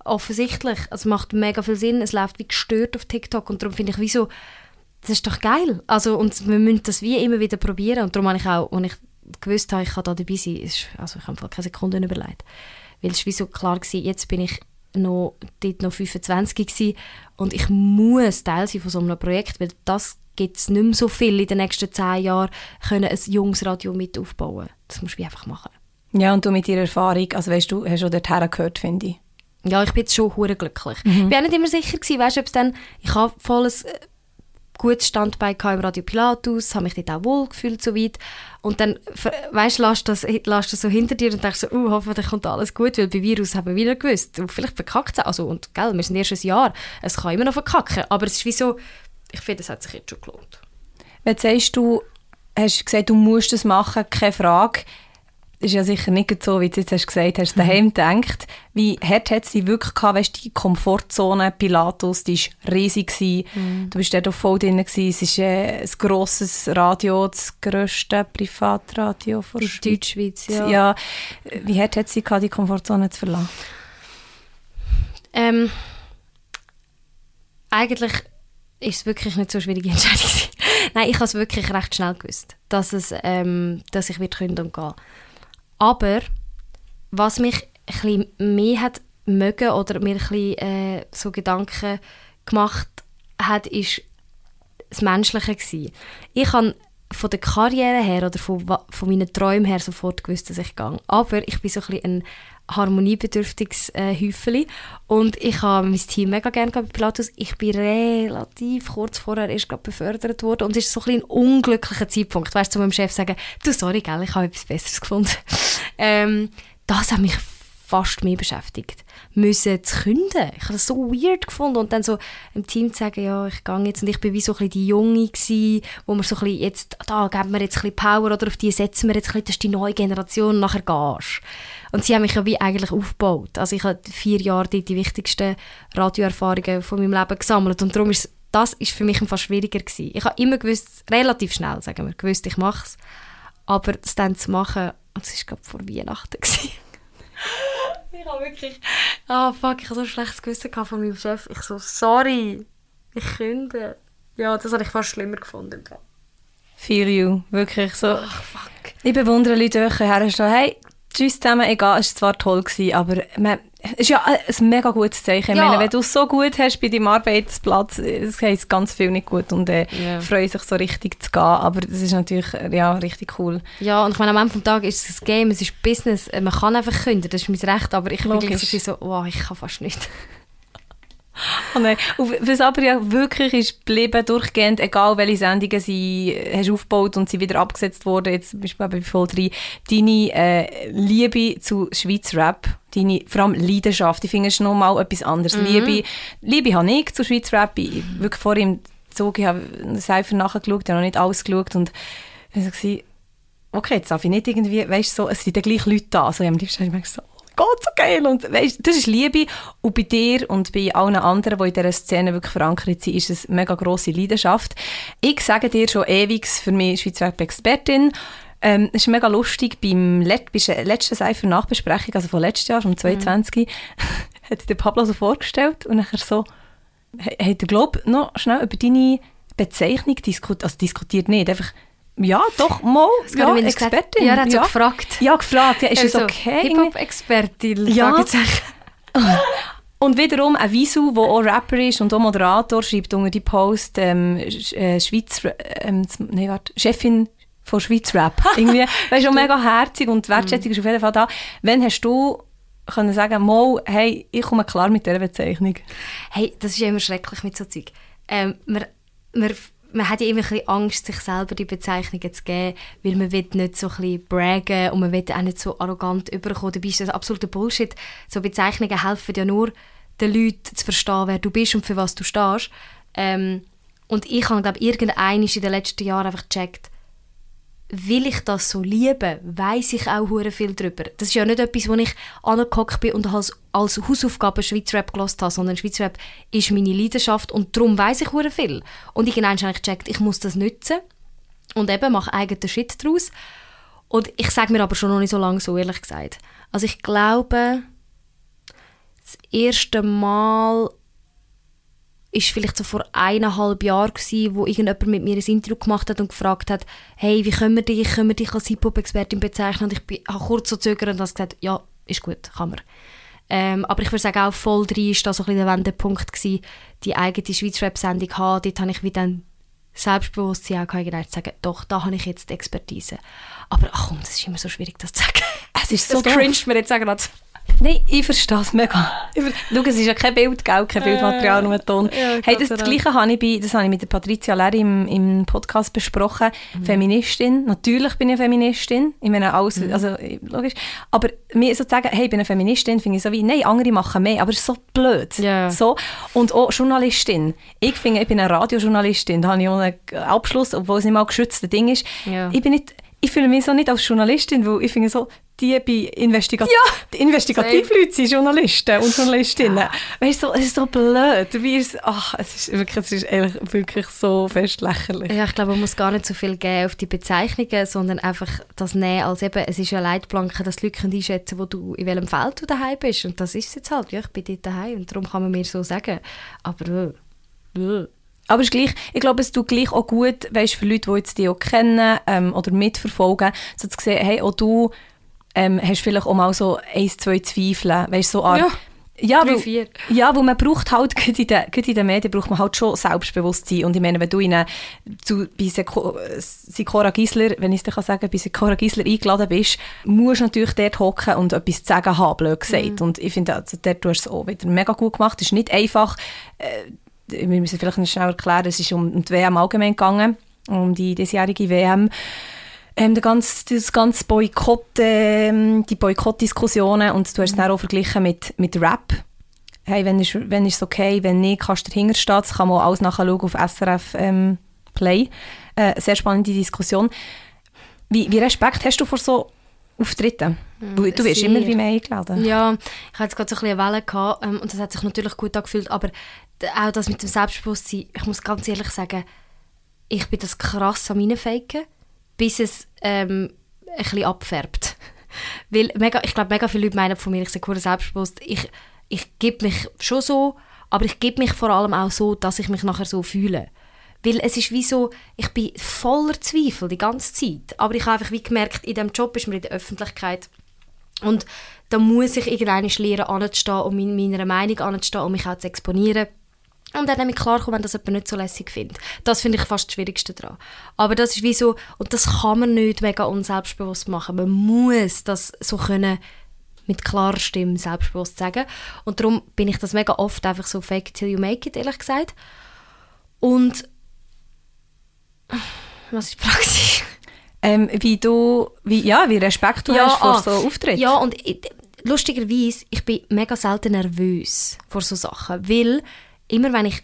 Offensichtlich. Es macht mega viel Sinn. Es läuft wie gestört auf TikTok. Und darum finde ich, wieso, das ist doch geil. Also, und wir müssen das wie immer wieder probieren. Und darum habe ich auch, als ich gewusst habe, ich kann da dabei sein, ist, also ich habe keine Sekunde überlegt. Weil es war so klar gewesen, jetzt bin ich noch, dort noch 25 gewesen. und ich muss Teil sein von so einem Projekt, weil das gibt es nicht mehr so viel in den nächsten zehn Jahren, können ein junges Radio mit aufbauen. Das musst du einfach machen. Ja, und du mit deiner Erfahrung, also weißt du, hast du dorthin gehört, finde ich. Ja, ich bin jetzt schon hure glücklich. Mhm. Ich war nicht immer sicher gewesen, weißt du, ob es dann, ich habe volles äh, gutes Standbein im Radio Pilatus, habe mich dort auch wohl gefühlt so weit. Und dann, weißt du, lässt das, lässt das so hinter dir und denkst so, uh, hoffentlich kommt alles gut, weil bei Virus haben wir wieder gewusst, vielleicht verkackt es also und gell, wir sind erst ein Jahr, es kann immer noch verkacken, aber es ist wie so, ich finde, es hat sich jetzt schon gelohnt. Wenn sagst du, hast gesagt, du musst das machen, keine Frage, ist ja sicher nicht so, wie du jetzt hast gesagt hast, daheim mhm. denkt. Wie hart hat es dich wirklich gehabt, weißt, die Komfortzone Pilatus, die war riesig. Mhm. Du bist dort auch voll drin. Gewesen. Es ist äh, ein grosses Radio, das grösste Privatradio von der Deutschschweiz. Ja. ja. Wie hart hat es dich gehabt, die Komfortzone zu verlassen? Ähm, eigentlich ist es wirklich nicht so schwierige <laughs> Entscheidung. Nein, ich habe es wirklich recht schnell gewusst, dass, es, ähm, dass ich wieder kündigen gehen aber was mich ein mehr hat mögen oder mir bisschen, äh, so Gedanken gemacht hat, ist das Menschliche gewesen. Ich habe von der Karriere her oder von, von meinen Träumen her sofort gewusst, dass ich gehe. Aber ich bin so ein ein harmoniebedürftiges äh, Häufchen. Und ich habe mein Team mega gerne bei Pilatus. Ich bin relativ kurz vorher erst befördert worden. Und es ist so ein, ein unglücklicher Zeitpunkt, weißt du, zu meinem Chef sagen, du, sorry, gell, ich habe etwas Besseres gefunden. <laughs> ähm, das hat mich fast mehr beschäftigt. Müssen zu künden. Ich habe das so weird gefunden. Und dann so im Team zu sagen, ja, ich gehe jetzt. Und ich bin wie so ein bisschen die Junge gewesen, wo man so ein bisschen jetzt, da geben wir jetzt ein bisschen Power oder auf die setzen wir jetzt ein bisschen, das ist die neue Generation und nachher gehst Und sie haben mich ja wie eigentlich aufgebaut. Also ich habe vier Jahre die wichtigsten Radioerfahrungen von meinem Leben gesammelt. Und darum ist das ist für mich fast schwieriger gewesen. Ich habe immer gewusst, relativ schnell, sagen wir, gewusst, ich mache es. Aber das dann zu machen, das war gerade vor Weihnachten. <laughs> Ich habe wirklich, ah oh, fuck, ich habe so ein schlechtes Gewissen von meinem Chef. Ich so, sorry, ich könnte. Ja, das habe ich fast schlimmer gefunden. Feel you, wirklich so. Ach, fuck. Ich bewundere Leute, die herstehen, hey, tschüss zusammen, egal, es war zwar toll, gewesen, aber man, ist ja ein mega gutes Zeichen. Ja. Meine, wenn du es so gut hast bei deinem Arbeitsplatz, es heisst ganz viel nicht gut und äh, Ja. freuen sich so richtig zu gehen, aber das ist natürlich ja, richtig cool. Ja, und ich meine, am Ende des Tages ist es ein Game, es ist Business, man kann einfach kündigen, das ist mein Recht, aber ich bin Logisch. so, so, wow, ich kann fast nicht. Oh nein. Und was aber ja wirklich ist geblieben, durchgehend, egal welche Sendungen sie äh, hast aufgebaut und sie wieder abgesetzt wurden, jetzt zum Beispiel bei Folge 3, deine äh, Liebe zu Schweiz Rap, deine vor allem Leidenschaft, ich finde es noch mal etwas anderes. Liebe, Liebe habe ich zu Schweiz Rap, ich wirklich vor im Zug, ich habe Cypher nachgeschaut, ich habe noch nicht alles geschaut und ich war okay, jetzt darf ich nicht irgendwie, weißt du, so, es sind die gleichen Leute da, also am liebsten habe ich mir so, Gott, so geil. Und weißt, das ist Liebe. Und bei dir und bei allen anderen, die in dieser Szene wirklich verankert sind, ist es eine mega grosse Leidenschaft. Ich sage dir schon ewig, für mich Schweizer Rap-Expertin. Ähm, es ist mega lustig, beim Let bei der letzten Cypher Nachbesprechung, also von letztes Jahr, vom 22, <laughs> hat sich der Pablo so vorgestellt und nachher so, hat er, glaube ich, noch schnell über deine Bezeichnung diskutiert, also diskutiert nicht, einfach, ja, doch, mal, ja. Expertin. Ja, er hat so gefragt. Ja, gefragt, ja, ist es Also, okay? Hip-Hop-Expertin, Ja. <laughs> Und wiederum ein Visu, der auch Rapper ist und auch Moderator, schreibt unter die Post ähm, äh, Schweiz, ähm, nee, warte, Chefin von Schweiz Rap. <laughs> Irgendwie, weißt du, auch mega herzig und Wertschätzung ist auf jeden Fall da. Wann hast du können sagen, mal, hey, ich komme klar mit dieser Bezeichnung? Hey, das ist ja immer schrecklich mit so Zeug. Ähm, man, man, man hat ja immer ein bisschen Angst, sich selber die Bezeichnungen zu geben, weil man will nicht so ein bisschen braggen und man will auch nicht so arrogant überkommen. Dabei ist das absoluter Bullshit. So Bezeichnungen helfen ja nur den Leuten zu verstehen, wer du bist und für was du stehst. Ähm, und ich habe, glaube irgendein in den letzten Jahren einfach gecheckt, will ich das so lieben, weiß ich auch hure viel darüber. Das ist ja nicht etwas, wo ich angehockt bin und als, als Hausaufgabe Schweizer Rap gelost habe, sondern Schweizer Rap ist meine Leidenschaft und darum weiß ich hure viel. Und irgendwann habe ich gecheckt, ich muss das nutzen und eben mache eigenen Shit daraus. Und ich sage mir aber schon noch nicht so lange so, ehrlich gesagt. Also ich glaube, das erste Mal ist vielleicht so vor eineinhalb Jahren gewesen, wo irgendjemand mit mir ein Interview gemacht hat und gefragt hat, hey, wie können wir dich, können wir dich als Hip-Hop-Expertin bezeichnen? Und ich bin, habe kurz so zögern und gesagt, ja, ist gut, kann man. Ähm, aber ich würde sagen, auch voll 3 war da so ein bisschen der Wendepunkt gewesen, die eigene Schweiz-Rap-Sendung haben. Dort habe ich wieder dann Selbstbewusstsein auch gehabt, zu sagen, doch, da habe ich jetzt die Expertise. Aber ach komm, das ist immer so schwierig, das zu sagen. <laughs> Es ist so Das cringet mir jetzt sagen. Nein, ich verstehe es mega. Schau, es ist ja kein Bild, gell? kein Bildmaterial, nur ein Ton. Ja, hey, das, das. Gleiche habe ich, bei, das habe ich mit der Patricia Leri im, im Podcast besprochen. Mhm. Feministin. Natürlich bin ich Feministin. Ich meine, alles, Mhm. also, logisch. Aber mir so zu sagen, hey, ich bin eine Feministin, finde ich so wie, nein, andere machen mehr. Aber es ist so blöd. Ja. So. Und auch Journalistin. Ich finde, ich bin eine Radiojournalistin. Da habe ich auch einen Abschluss, obwohl es nicht mal ein geschütztes Ding ist. Ja. Ich bin nicht, ich fühle mich so nicht als Journalistin, weil ich finde so, die bei Investigat die Investigativleute sind Journalisten und Journalistinnen. Weißt du, so, es ist so blöd. Wie ist, ach, es ist wirklich, es ist ehrlich, wirklich so fest lächerlich. Ja, ich glaube, man muss gar nicht so viel geben auf die Bezeichnungen, sondern einfach das nehmen als eben, es ist ja Leitplanke, dass die Leute können einschätzen wo du, in welchem Feld du daheim bist. Und das ist es jetzt halt. Ja, ich bin dort daheim und darum kann man mir so sagen. Aber äh, äh. Aber es ist gleich, ich glaube, es tut gleich auch gut, weißt, für Leute, die jetzt die auch kennen ähm, oder mitverfolgen, so zu sehen, hey, auch du ähm, hast vielleicht auch mal so ein, zwei Zweifel, weißt, so Art, Ja, ja, drei, weil, ja, weil man braucht halt, <laughs> gerade in, den, gerade in den Medien braucht man halt schon Selbstbewusstsein. Und ich meine, wenn du in eine, zu, bei Seko- Sikora Gisler, wenn ich es sagen bei Sikora Gisler eingeladen bist, musst du natürlich dort hocken und etwas zu sagen haben, blöd gesagt. Und ich finde, also, dort du hast es auch wieder mega gut gemacht. Es ist nicht einfach, äh, wir müssen vielleicht noch schnell erklären, es ist um, die WM allgemein gegangen, um die diesjährige WM. Ähm, der ganze, das ganze Boykott, ähm, die Boykottdiskussionen und du hast es dann auch verglichen mit, mit Rap. Hey, wenn ist, wenn ist es okay, wenn nicht, kannst du dahinter stehen. Das kann man alles nachschauen auf SRF ähm, Play. Äh, sehr spannende Diskussion. Wie, wie Respekt hast du vor so Auftritten? Du, du wirst immer wie mehr eingeladen. Ja, ich hatte jetzt gerade so ein bisschen eine Welle gehabt, ähm, und das hat sich natürlich gut angefühlt, aber auch das mit dem Selbstbewusstsein, ich muss ganz ehrlich sagen, ich bin das krass am Reinfaken, bis es ähm, ein bisschen abfärbt. <laughs> Weil mega, ich glaube, mega viele Leute meinen von mir, ich sei hure selbstbewusst. Ich, ich gebe mich schon so, aber ich gebe mich vor allem auch so, dass ich mich nachher so fühle. Weil es ist wie so, ich bin voller Zweifel die ganze Zeit. Aber ich habe einfach wie gemerkt, in diesem Job ist man in der Öffentlichkeit und da muss ich irgendwann lernen, anzustehen und mein- meiner Meinung anzustehen und mich auch zu exponieren. Und dann damit klarkommen, wenn das jemand nicht so lässig findet. Das finde ich fast das Schwierigste daran. Aber das ist wie so, und das kann man nicht mega unselbstbewusst machen. Man muss das so können mit klarer Stimme selbstbewusst sagen. Und darum bin ich das mega oft einfach so fake till you make it, ehrlich gesagt. Und was ist die Praxis? Ähm, wie du, wie, ja, wie Respekt du hast vor ah, so Auftritten. Ja, und ich, lustigerweise, ich bin mega selten nervös vor so Sachen, weil immer wenn ich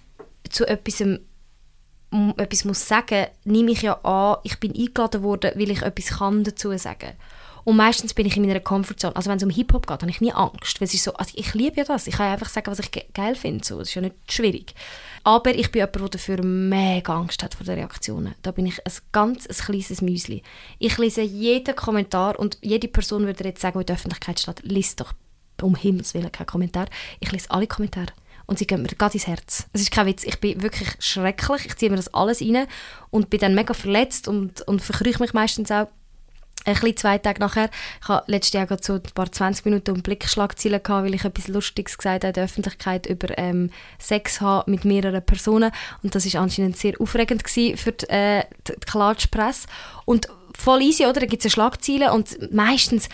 zu etwas, um, etwas muss sagen, nehme ich ja an, ich bin eingeladen worden, weil ich etwas kann dazu sagen. Und meistens bin ich in meiner Comfortzone. Also wenn es um Hip-Hop geht, habe ich nie Angst. Weil es ist so, also ich liebe ja das. Ich kann einfach sagen, was ich ge geil finde. So. Das ist ja nicht schwierig. Aber ich bin jemand, der dafür mega Angst hat vor den Reaktionen. Da bin ich ein ganz ein kleines Müsli. Ich lese jeden Kommentar und jede Person würde jetzt sagen, die in der Öffentlichkeit steht, liest doch um Himmels Willen keinen Kommentar. Ich lese alle Kommentare. Und sie gehen mir gerade ins Herz. Es ist kein Witz. Ich bin wirklich schrecklich. Ich ziehe mir das alles rein und bin dann mega verletzt und, und verkrüche mich meistens auch ein bisschen zwei Tage nachher. Ich hatte letztes Jahr so ein paar 20 Minuten um Blickschlagzeilen weil ich etwas Lustiges gesagt habe in der Öffentlichkeit über ähm, Sex haben mit mehreren Personen. Und das ist anscheinend sehr aufregend für die, äh, die Klatschpresse. Und voll easy, oder? Da gibt es eine Schlagzeile und meistens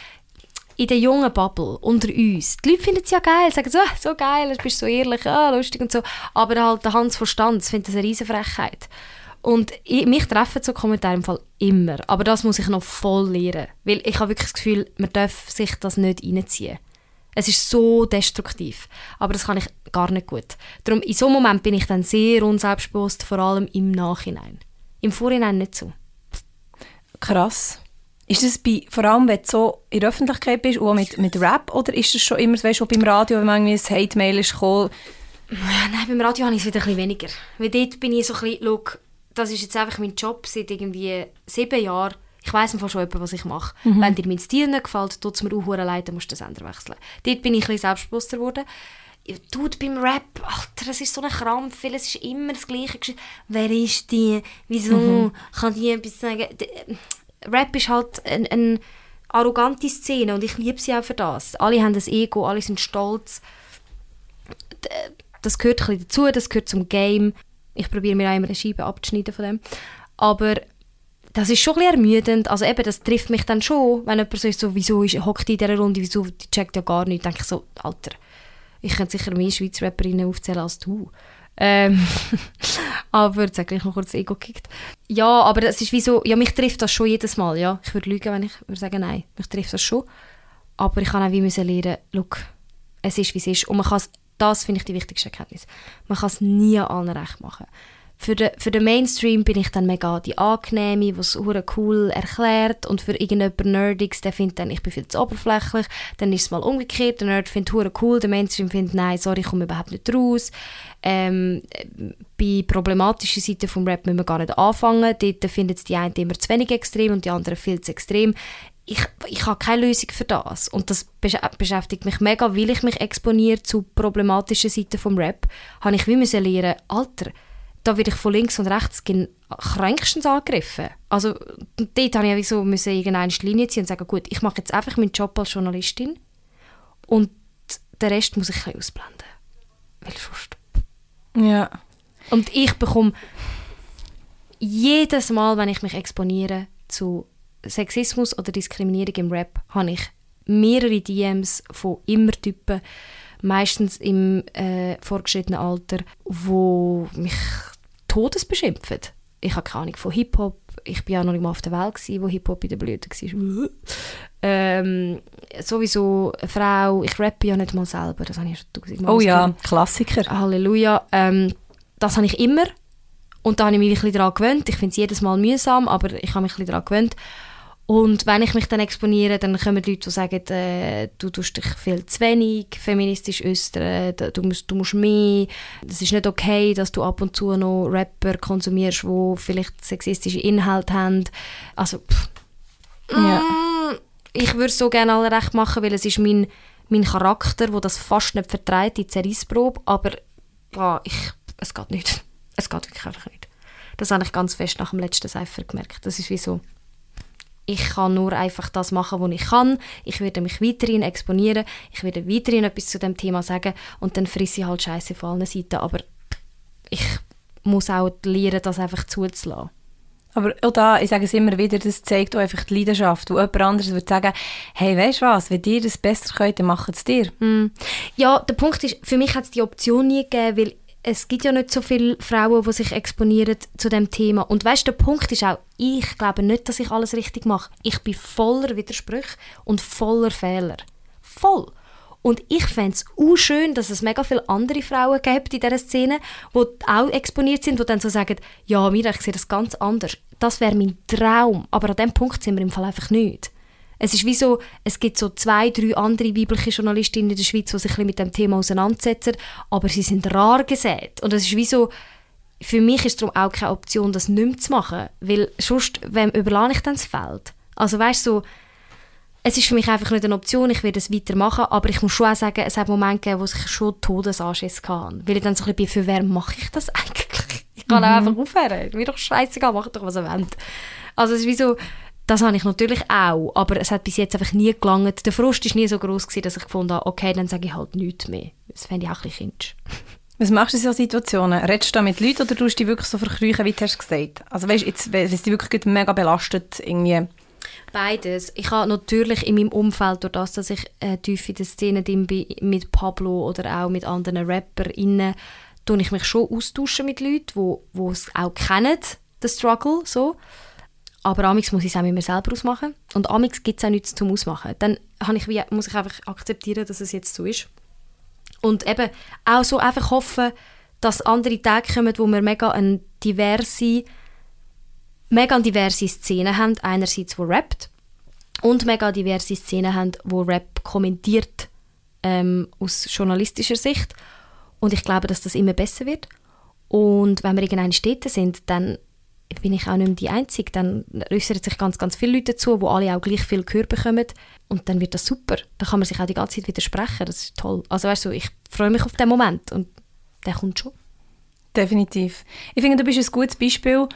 in der jungen Bubble unter uns, die Leute finden es ja geil, sagen so, «Ah, so geil, du bist so ehrlich, ah, lustig und so. Aber halt der Hans Verstand findet das eine riesen Frechheit. Und ich, mich treffen so Kommentare im Fall immer. Aber das muss ich noch voll lernen. Weil ich habe wirklich das Gefühl, man darf sich das nicht reinziehen. Es ist so destruktiv. Aber das kann ich gar nicht gut. Darum, in so einem Moment bin ich dann sehr unselbstbewusst, vor allem im Nachhinein. Im Vorhinein nicht so. Krass. Ist das bei, vor allem, wenn du so in der Öffentlichkeit bist, auch mit, mit Rap, oder ist das schon immer, weißt du, beim Radio, wenn man irgendwie ein Hate-Mail ist gekommen, Ja, Nein, beim Radio habe ich es wieder ein bisschen weniger. Weil dort bin ich so ein bisschen, schau, das ist jetzt einfach mein Job seit irgendwie sieben Jahren. Ich weiss im Fall schon was ich mache. Wenn dir mein Stil nicht gefällt, tut es mir auch leid, dann musst du den Sender wechseln. Dort bin ich ein bisschen selbstbewusster geworden. Tut beim Rap, Alter, es ist so ein Krampf, es ist immer das gleiche. Wer ist die? Wieso? Kann die etwas sagen? Rap ist halt eine ein arrogante Szene und ich liebe sie auch für das. Alle haben ein Ego, alle sind stolz das gehört ein bisschen dazu, das gehört zum Game. Ich probiere mir immer eine Scheibe abzuschneiden von dem. Aber das ist schon ein ermüdend. Also eben, das trifft mich dann schon, wenn jemand so ist, so, wieso ist, hockt in dieser Runde, wieso, die checkt ja gar nicht. denke ich so, Alter, ich könnte sicher mehr Schweizer Rapperinnen aufzählen als du. Ähm, <laughs> aber jetzt hat gleich noch kurz das Ego gekickt. Ja, aber es ist wie so, ja, mich trifft das schon jedes Mal, ja. Ich würde lügen, wenn ich würde sagen, nein, mich trifft das schon. Aber ich kann auch wie müssen lernen, look, es ist, wie es ist. Und man kann das finde ich die wichtigste Erkenntnis, man kann es nie allen recht machen. Für den, für den Mainstream bin ich dann mega die Angenehme, die es cool erklärt und für irgendjemand Nerdiges, der findet dann, ich bin viel zu oberflächlich, dann ist es mal umgekehrt, der Nerd findet hure cool, der Mainstream findet, nein, sorry, ich komme überhaupt nicht raus. Ähm, bei problematischen Seiten vom Rap müssen wir gar nicht anfangen, dort findet es die einen immer zu wenig extrem und die anderen viel zu extrem. Ich, ich habe keine Lösung für das und das besch beschäftigt mich mega, weil ich mich exponiere zu problematischen Seiten vom Rap, habe ich wie müssen lernen, Alter, da werde ich von links und rechts kränkstens angegriffen. Also dort habe ich so müssen irgendeine Linie ziehen und sagen, gut, ich mache jetzt einfach meinen Job als Journalistin und den Rest muss ich ein bisschen ausblenden. Weil sonst... Ja. Und ich bekomme jedes Mal, wenn ich mich exponiere zu Sexismus oder Diskriminierung im Rap, habe ich mehrere DMs von immer Typen, meistens im äh, vorgeschrittenen Alter, wo mich todesbeschimpfen. Ich habe keine Ahnung von Hip-Hop. Ich bin ja noch nicht mal auf der Welt, gewesen, wo Hip-Hop in der Blüte war. ähm, sowieso eine Frau. Ich rappe ja nicht mal selber. Das habe ich schon tausendmal Oh ja, gesagt. Klassiker. Halleluja. Ähm, das habe ich immer. Und da habe ich mich ein bisschen daran gewöhnt. Ich finde es jedes Mal mühsam, aber ich habe mich ein bisschen daran gewöhnt. Und wenn ich mich dann exponiere, dann kommen Leute, die sagen, äh, du tust dich viel zu wenig feministisch äußern, du musst, du musst mehr, es ist nicht okay, dass du ab und zu noch Rapper konsumierst, die vielleicht sexistische Inhalte haben. Also, pff. Ja. Mm, ich würde so gerne alle recht machen, weil es ist mein, mein Charakter, der das fast nicht vertreibt, die Zerrissprobe, aber boah, ich, es geht nicht. Es geht wirklich einfach nicht. Das habe ich ganz fest nach dem letzten Cypher gemerkt. Das ist wie so ich kann nur einfach das machen, was ich kann. Ich werde mich weiterhin exponieren, ich werde weiterhin etwas zu dem Thema sagen und dann frisse ich halt Scheiße von allen Seiten. Aber ich muss auch lernen, das einfach zuzulassen. Aber auch da, ich sage es immer wieder, das zeigt auch einfach die Leidenschaft. Wo jemand anderes würde sagen, hey, weißt du was, wenn ihr das besser könnt, dann macht es dir. Mm. Ja, der Punkt ist, für mich hat es die Option nie gegeben, weil es gibt ja nicht so viele Frauen, die sich exponieren zu dem Thema. Und weißt, der Punkt ist auch, ich glaube nicht, dass ich alles richtig mache. Ich bin voller Widersprüche und voller Fehler. Voll. Und ich fände es auch schön, dass es mega viele andere Frauen gibt in dieser Szene, die auch exponiert sind, die dann so sagen, ja, Mira, ich sehe das ganz anders. Das wäre mein Traum. Aber an dem Punkt sind wir im Fall einfach nicht. Es ist wie so, es gibt so zwei, drei andere weibliche Journalistinnen in der Schweiz, die sich mit dem Thema auseinandersetzen, aber sie sind rar gesät. Und es ist wie so, für mich ist es darum auch keine Option, das nicht mehr zu machen, weil sonst, wem überlasse ich dann das Feld? Also weißt du, so, es ist für mich einfach nicht eine Option, ich werde es weitermachen, aber ich muss schon auch sagen, es hat Momente gegeben, wo ich schon Todesanschiss hatte. Weil ich dann so ein bisschen bin, für wer mache ich das <laughs> eigentlich? Ich kann mhm. auch einfach aufhören. Mir doch scheißegal, mach doch, was ihr wollt. Also es ist wie so, das habe ich natürlich auch, aber es hat bis jetzt einfach nie gelangt. Der Frust war nie so groß dass ich gefunden habe, okay, dann sage ich halt nichts mehr. Das fände ich auch ein bisschen kindisch. Was machst du in solchen Situationen? Redest du da mit Leuten oder tust du dich wirklich so verkrüchen, wie du hast gesagt? Also weißt, jetzt, wenn es dich wirklich mega belastet, irgendwie... Beides. Ich habe natürlich in meinem Umfeld, durch das, dass ich äh, tief in der Szene bin, mit Pablo oder auch mit anderen RapperInnen, tue ich mich schon austauschen mit Leuten, die es auch kennen, den Struggle, so. Aber amix muss ich es auch mit mir selber ausmachen. Und amix gibt es auch nichts zum Ausmachen. Dann ich wie, muss ich einfach akzeptieren, dass es jetzt so ist. Und eben auch so einfach hoffen, dass andere Tage kommen, wo wir mega eine diverse, mega diverse Szenen haben. Einerseits, wo rappt und mega diverse Szenen haben, wo Rap kommentiert ähm, aus journalistischer Sicht. Und ich glaube, dass das immer besser wird. Und wenn wir irgendeine Städte sind, dann bin ich auch nicht mehr die Einzige. Dann äußern sich ganz, ganz viele Leute dazu, wo alle auch gleich viel Gehör bekommen. Und dann wird das super. Dann kann man sich auch die ganze Zeit widersprechen. Das ist toll. Also weißt du, ich freue mich auf den Moment und der kommt schon. Definitiv. Ich finde, du bist ein gutes Beispiel,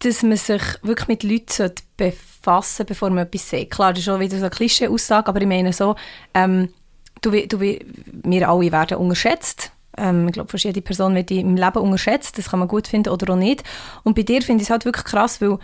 dass man sich wirklich mit Leuten befassen bevor man etwas sagt. Klar, das ist schon wieder so eine Klischee-Aussage, aber ich meine so, ähm, du, du, wir alle werden unterschätzt ähm, ich glaube, verschiedene Personen werden im Leben unterschätzt. Das kann man gut finden oder auch nicht. Und bei dir finde ich es halt wirklich krass, weil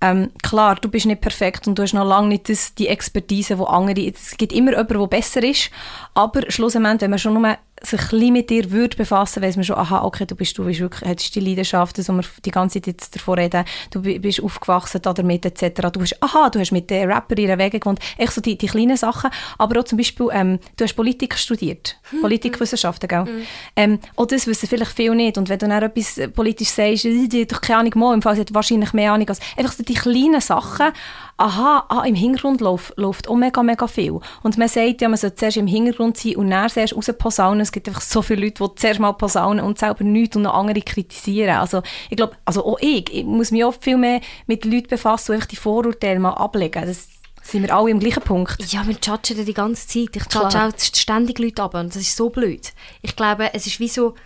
ähm, klar, du bist nicht perfekt und du hast noch lange nicht das, die Expertise, wo andere, es gibt immer jemanden, der besser ist, aber schlussendlich, wenn man schon nur sich ein mit dir würde befassen, weiß man schon, aha, okay, du bist, du bist wirklich, hast die Leidenschaft, dass wir die ganze Zeit jetzt davon reden, du bist aufgewachsen damit etc. Du hast, aha, du hast mit den Rapper ihren Wege gewohnt, echt so die, die kleinen Sachen, aber auch zum Beispiel, ähm, du hast Politik studiert, hm. Politikwissenschaften, gell? Hm. Ähm, auch das wissen vielleicht viele nicht und wenn du dann etwas politisch sagst, äh, die doch keine Ahnung, mal, im Fall sie hat wahrscheinlich mehr Ahnung als, einfach so die kleinen Sachen, aha, ah, im Hintergrund läuft, läuft auch mega, mega viel. Und man sagt ja, man soll zuerst im Hintergrund sein und dann zuerst raus posaunen. Es gibt einfach so viele Leute, die zuerst mal posaunen und selber nichts und noch andere kritisieren. Also ich glaube, also auch ich, ich muss mich oft viel mehr mit Leuten befassen und einfach die Vorurteile mal ablegen. Das sind wir alle im gleichen Punkt. Ja, wir judgen die ganze Zeit. Ich judge auch ständig Leute ab und das ist so blöd. Ich glaube, es ist wie so,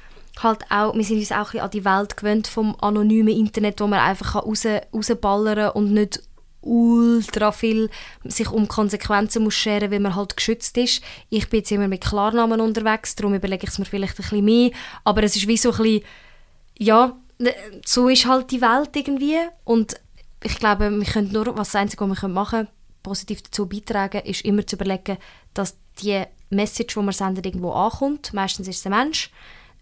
halt auch, wir sind uns auch an die Welt gewöhnt vom anonymen Internet, wo man einfach raus, rausballern und nicht ultra viel sich um Konsequenzen muss scheren, weil man halt geschützt ist. Ich bin jetzt immer mit Klarnamen unterwegs, darum überlege ich es mir vielleicht ein bisschen mehr. Aber es ist wie so ein bisschen, ja, so ist halt die Welt irgendwie. Und ich glaube, wir können nur, was das Einzige, was wir machen können, positiv dazu beitragen, ist immer zu überlegen, dass die Message, die wir senden, irgendwo ankommt. Meistens ist es ein Mensch.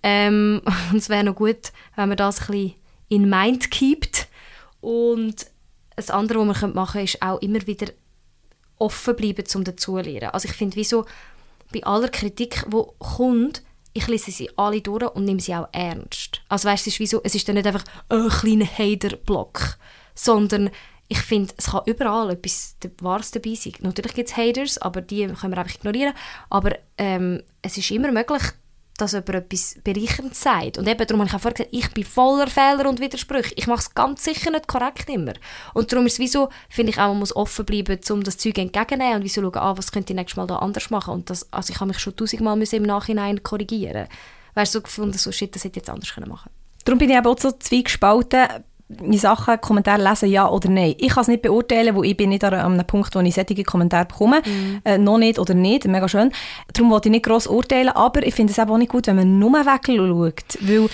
Ähm, <laughs> und es wäre noch gut, wenn man das ein bisschen in Mind keept. Und das andere, was man machen könnte, ist auch immer wieder offen bleiben, um dazuzulernen. Also ich finde, wieso bei aller Kritik, die kommt, ich lese sie alle durch und nehme sie auch ernst. Also weißt, es ist, wie so, es ist dann nicht einfach ein kleiner Hater-Block, sondern ich finde, es kann überall etwas Wahres dabei sein. Natürlich gibt es Haters, aber die können wir einfach ignorieren. Aber ähm, es ist immer möglich, dass jemand etwas Bereicherndes sagt. Und eben, darum habe ich auch vorher gesagt, ich bin voller Fehler und Widersprüche. Ich mache es ganz sicher nicht korrekt immer. Und darum ist es wieso, finde ich auch, man muss offen bleiben, um das Zeug entgegenzunehmen und wieso schauen, ah, was könnte ich nächstes Mal da anders machen. Und das, also ich habe mich schon tausendmal im Nachhinein korrigieren Weißt du, so gefunden, so shit, das hätte ich jetzt anders machen können. Darum bin ich auch so zweigespalten meine Sachen, Kommentare lesen, ja oder nein. Ich kann es nicht beurteilen, weil ich bin nicht an einem Punkt, wo ich solche Kommentare bekomme. Mhm. Äh, noch nicht oder nicht, mega schön. Darum wollte ich nicht gross urteilen, aber ich finde es auch nicht gut, wenn man nur wegschaut. Weil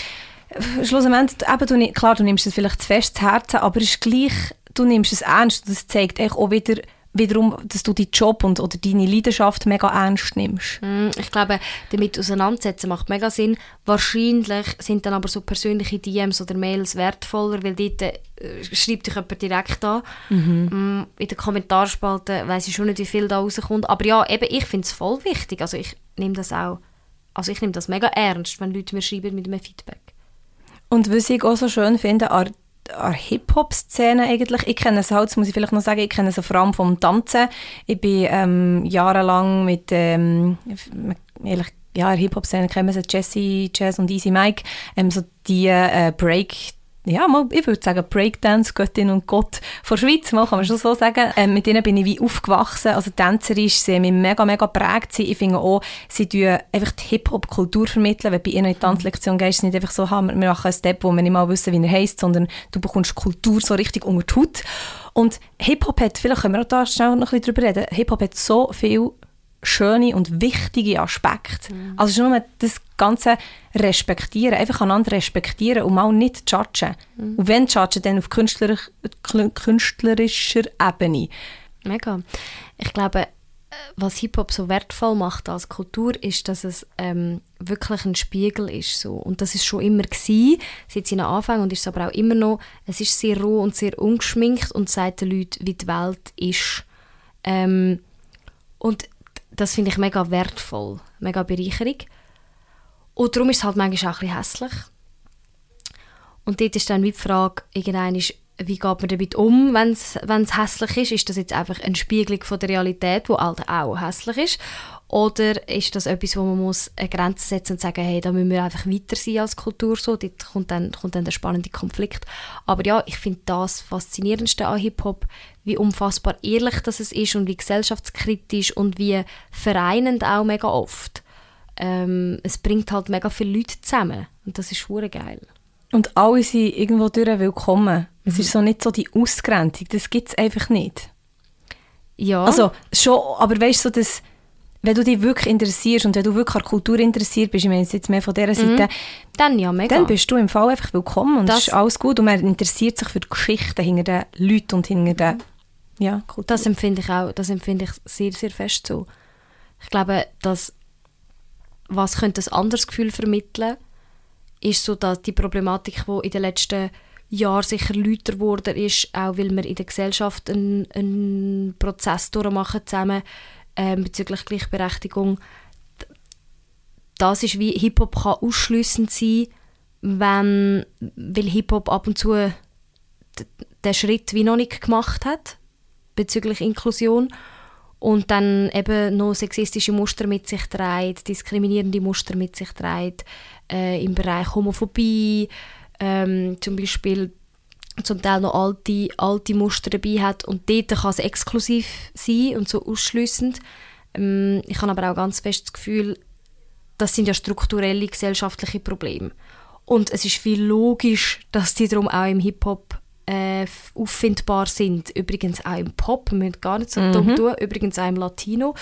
äh, schlussendlich, eben, du, klar, du nimmst es vielleicht zu fest zu Herzen, aber es ist gleich, du nimmst es ernst. Das zeigt auch wieder, wiederum, dass du deinen Job und, oder deine Leidenschaft mega ernst nimmst. Mm, ich glaube, damit auseinandersetzen macht mega Sinn. Wahrscheinlich sind dann aber so persönliche DMs oder Mails wertvoller, weil dort äh, schreibt dich jemand direkt an. Mhm. Mm, in den Kommentarspalten weiß ich schon nicht, wie viel da rauskommt. Aber ja, eben, ich finde es voll wichtig. Also ich nehme das auch, also ich nehme das mega ernst, wenn Leute mir schreiben mit einem Feedback. Und was ich auch so schön finde an an Hip-Hop-Szene eigentlich. Ich kenne es halt, das muss ich vielleicht noch sagen, ich kenne es vor allem vom Tanzen. Ich bin ähm, jahrelang mit, ähm, ehrlich, ja, Hip-Hop-Szene kennen wir Jesse, Jazz und Easy Mike, ähm, so die äh, Break ja, mal, ich würde sagen, Breakdance-Göttin und Gott von Schweiz, mal kann man schon so sagen. Ähm, mit denen bin ich wie aufgewachsen. Also tänzerisch, sie haben mich mega, mega prägt. Ich finde auch, sie tun einfach die Hip-Hop-Kultur vermitteln. Wenn bei ihnen in die Tanzlektion gehst, nicht einfach so, wir machen einen Step, wo wir nicht mal wissen, wie er heisst, sondern du bekommst Kultur so richtig unter die Haut. Und Hip-Hop hat, vielleicht können wir auch da schnell noch ein bisschen drüber reden, Hip-Hop hat so viel schöne und wichtige Aspekte. Mhm. Also es ist nur das Ganze respektieren, einfach einander respektieren und mal nicht judgen. Mhm. Und wenn judgen, dann auf künstlerisch, künstlerischer Ebene. Mega. Ich glaube, was Hip-Hop so wertvoll macht als Kultur, ist, dass es ähm, wirklich ein Spiegel ist. So. Und das ist schon immer gewesen, seit seinen Anfang und ist es aber auch immer noch. Es ist sehr roh und sehr ungeschminkt und sagt den Leuten, wie die Welt ist. Ähm, und das finde ich mega wertvoll, mega Bereicherung. Und darum ist es halt manchmal auch ein hässlich. Und dort ist dann wie die Frage, ist, wie geht man damit um, wenn es hässlich ist? Ist das jetzt einfach eine Spiegelung von der Realität, die halt auch hässlich ist? Oder ist das etwas, wo man muss eine Grenze setzen und sagen, hey, da müssen wir einfach weiter sein als Kultur so, dort kommt dann, kommt dann der spannende Konflikt. Aber ja, ich finde das Faszinierendste an Hip-Hop, wie unfassbar ehrlich das es ist und wie gesellschaftskritisch und wie vereinend auch mega oft. Ähm, es bringt halt mega viele Leute zusammen und das ist schwer geil. Und alle sind irgendwo durch willkommen. Mhm. Es ist so nicht so die Ausgrenzung, das gibt es einfach nicht. Ja. Also schon, aber weißt du, so das wenn du dich wirklich interessierst und wenn du wirklich an Kultur interessiert bist, ich meine jetzt mehr von dieser Seite, mhm. dann ja, mega. Dann bist du im Fall einfach willkommen und das ist alles gut und man interessiert sich für die Geschichten hinter den Leuten und hinter den ja, Kultur. Das empfinde ich auch, das empfinde ich sehr, sehr fest so. Ich glaube, dass was könnte ein anderes Gefühl vermitteln, ist so, dass die Problematik, die in den letzten Jahren sicher lauter geworden ist, auch weil wir in der Gesellschaft einen, einen Prozess durchmachen zusammen, ähm, bezüglich Gleichberechtigung, das ist wie Hip-Hop kann ausschliessend sein, wenn, weil Hip-Hop ab und zu den Schritt wie noch nicht gemacht hat bezüglich Inklusion. Und dann eben noch sexistische Muster mit sich trägt, diskriminierende Muster mit sich trägt, äh, im Bereich Homophobie, ähm, zum Beispiel zum Teil noch alte, alte Muster dabei hat und dort kann es exklusiv sein und so ausschliessend. Ähm, ich habe aber auch ganz fest das Gefühl, das sind ja strukturelle gesellschaftliche Probleme. Und es ist viel logisch, dass die darum auch im Hip-Hop äh, auffindbar sind. Übrigens auch im Pop, wir müssen gar nicht so mhm. dumm tun, übrigens auch im Latino.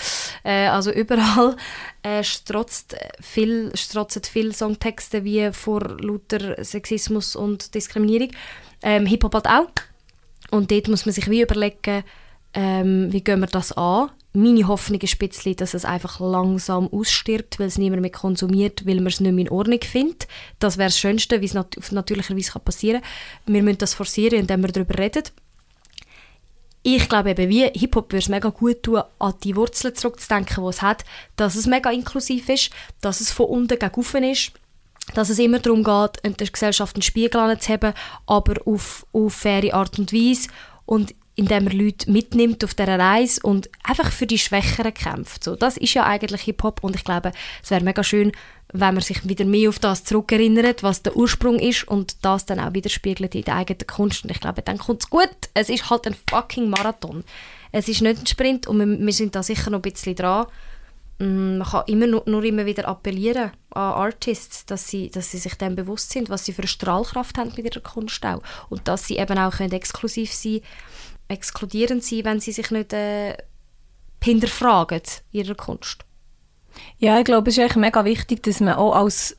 Äh, also überall äh, strotzt viel, strotzen viele Songtexte wie vor lauter Sexismus und Diskriminierung. Ähm, Hip-Hop halt auch. Und dort muss man sich wie überlegen, ähm, wie gehen wir das an. Meine Hoffnung ist ein bisschen, dass es einfach langsam ausstirbt, weil es niemand mehr konsumiert, weil man es nicht mehr in Ordnung findet. Das wäre das Schönste, wie es nat natürlicherweise passieren kann. Wir müssen das forcieren, indem wir darüber reden. Ich glaube eben, wie Hip-Hop würde es mega gut tun, an die Wurzeln zurückzudenken, die es hat, dass es mega inklusiv ist, dass es von unten gegen oben ist, dass es immer darum geht, der Gesellschaft einen Spiegel anzuheben, aber auf, auf faire Art und Weise. Und indem er Leute mitnimmt auf dieser Reise und einfach für die Schwächeren kämpft. So, das ist ja eigentlich Hip-Hop und ich glaube, es wäre mega schön, wenn man sich wieder mehr auf das zurückerinnert, was der Ursprung ist und das dann auch widerspiegelt in der eigenen Kunst. Und ich glaube, dann kommt es gut. Es ist halt ein fucking Marathon. Es ist nicht ein Sprint und wir, wir sind da sicher noch ein bisschen dran. Mm, man kann immer nur, nur, immer wieder appellieren an Artists, dass sie, dass sie sich dem bewusst sind, was sie für eine Strahlkraft haben mit ihrer Kunst auch. Und dass sie eben auch können exklusiv sein exkludierend sein, wenn sie sich nicht äh, hinterfragen ihrer Kunst. Ja, ich glaube, es ist eigentlich mega wichtig, dass man auch als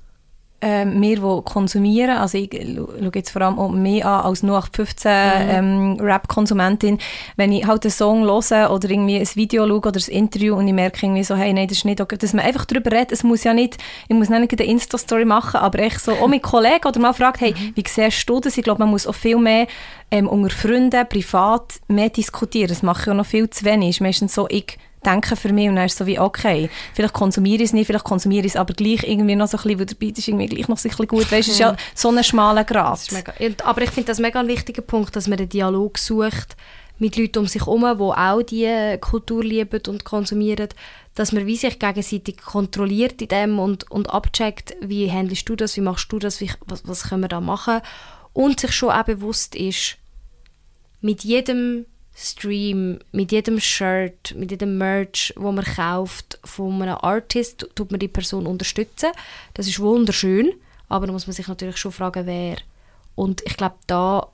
äh, wir, die konsumieren, also ich schaue jetzt vor allem auch mehr an als nur 15 mhm. ähm, Rap-Konsumentin, wenn ich halt einen Song höre oder irgendwie ein Video schaue oder ein Interview und ich merke irgendwie so, hey, nein, das ist nicht okay, dass man einfach darüber redet, es muss ja nicht, ich muss nicht eine Insta-Story machen, aber echt so, auch mit Kollegen oder mal fragt, hey, mhm. wie siehst du das? Ich glaube, man muss auch viel mehr ähm, unter Freunden, privat mehr diskutieren, das mache ich auch noch viel zu wenig, meistens so, ich denken für mich und dann ist es so wie, okay, vielleicht konsumiere ich es nicht, vielleicht konsumiere ich es aber gleich irgendwie noch so ein bisschen, weil der Beat ist irgendwie gleich noch so ein bisschen gut, weißt, es ist ja <laughs> so ein schmaler Grat. Mega, aber ich finde das mega ein wichtiger Punkt, dass man einen Dialog sucht mit Leuten um sich herum, die auch diese Kultur lieben und konsumieren, dass man wie sich gegenseitig kontrolliert in dem und, und abcheckt, wie handelst du das, wie machst du das, wie, was, was können wir da machen und sich schon auch bewusst ist, mit jedem Stream, mit jedem Shirt, mit jedem Merch, wo man kauft von einem Artist, tut man die Person unterstützen. Das ist wunderschön, aber da muss man sich natürlich schon fragen, wer. Und ich glaube, da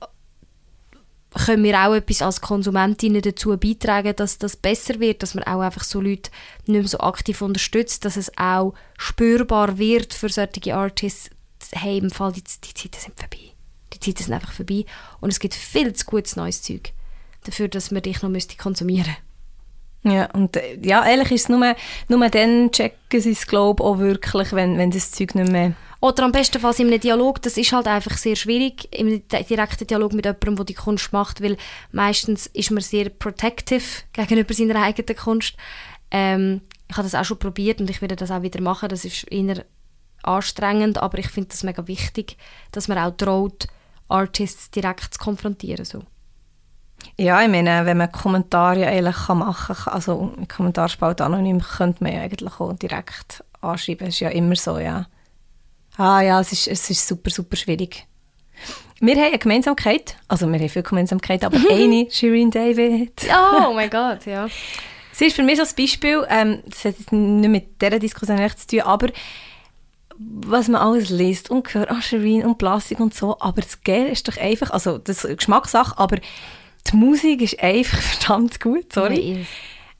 können wir auch etwas als Konsumentinnen dazu beitragen, dass das besser wird, dass man auch einfach so Leute nicht mehr so aktiv unterstützt, dass es auch spürbar wird für solche Artists, hey, im Fall, die, die Zeiten sind vorbei. Die Zeiten sind einfach vorbei und es gibt viel zu gutes neues Zeug dafür, dass man dich noch müsste konsumieren ja, und äh, ja, ehrlich ist es nur, nur dann checken sie es, glaube auch wirklich, wenn, wenn das Zeug nicht mehr... Oder am besten Fall in einem Dialog, das ist halt einfach sehr schwierig, im direkten Dialog mit jemandem, der die Kunst macht, weil meistens ist man sehr protective gegenüber seiner eigenen Kunst. Ähm, ich habe das auch schon probiert und ich werde das auch wieder machen, das ist eher anstrengend, aber ich finde das mega wichtig, dass man auch traut, Artists direkt zu konfrontieren. So. Ja, ich meine, wenn man Kommentare eigentlich machen kann, also im Kommentarspalt anonym, könnte man ja eigentlich auch direkt anschreiben. Das ist ja immer so, ja. Ah ja, es ist, es ist super, super schwierig. Wir haben eine Gemeinsamkeit, also wir haben viele Gemeinsamkeiten, aber <laughs> eine, Shirin David. Oh <laughs> mein Gott, ja. Sie ist für mich so ein Beispiel, ähm, das hat nicht mit dieser Diskussion echt zu tun, aber was man alles liest und hört, ah, Shirin und Plastik und so, aber das Geld ist doch einfach, also das ist Geschmackssache, aber die Musik ist einfach <laughs> verdammt gut, sorry. Nee.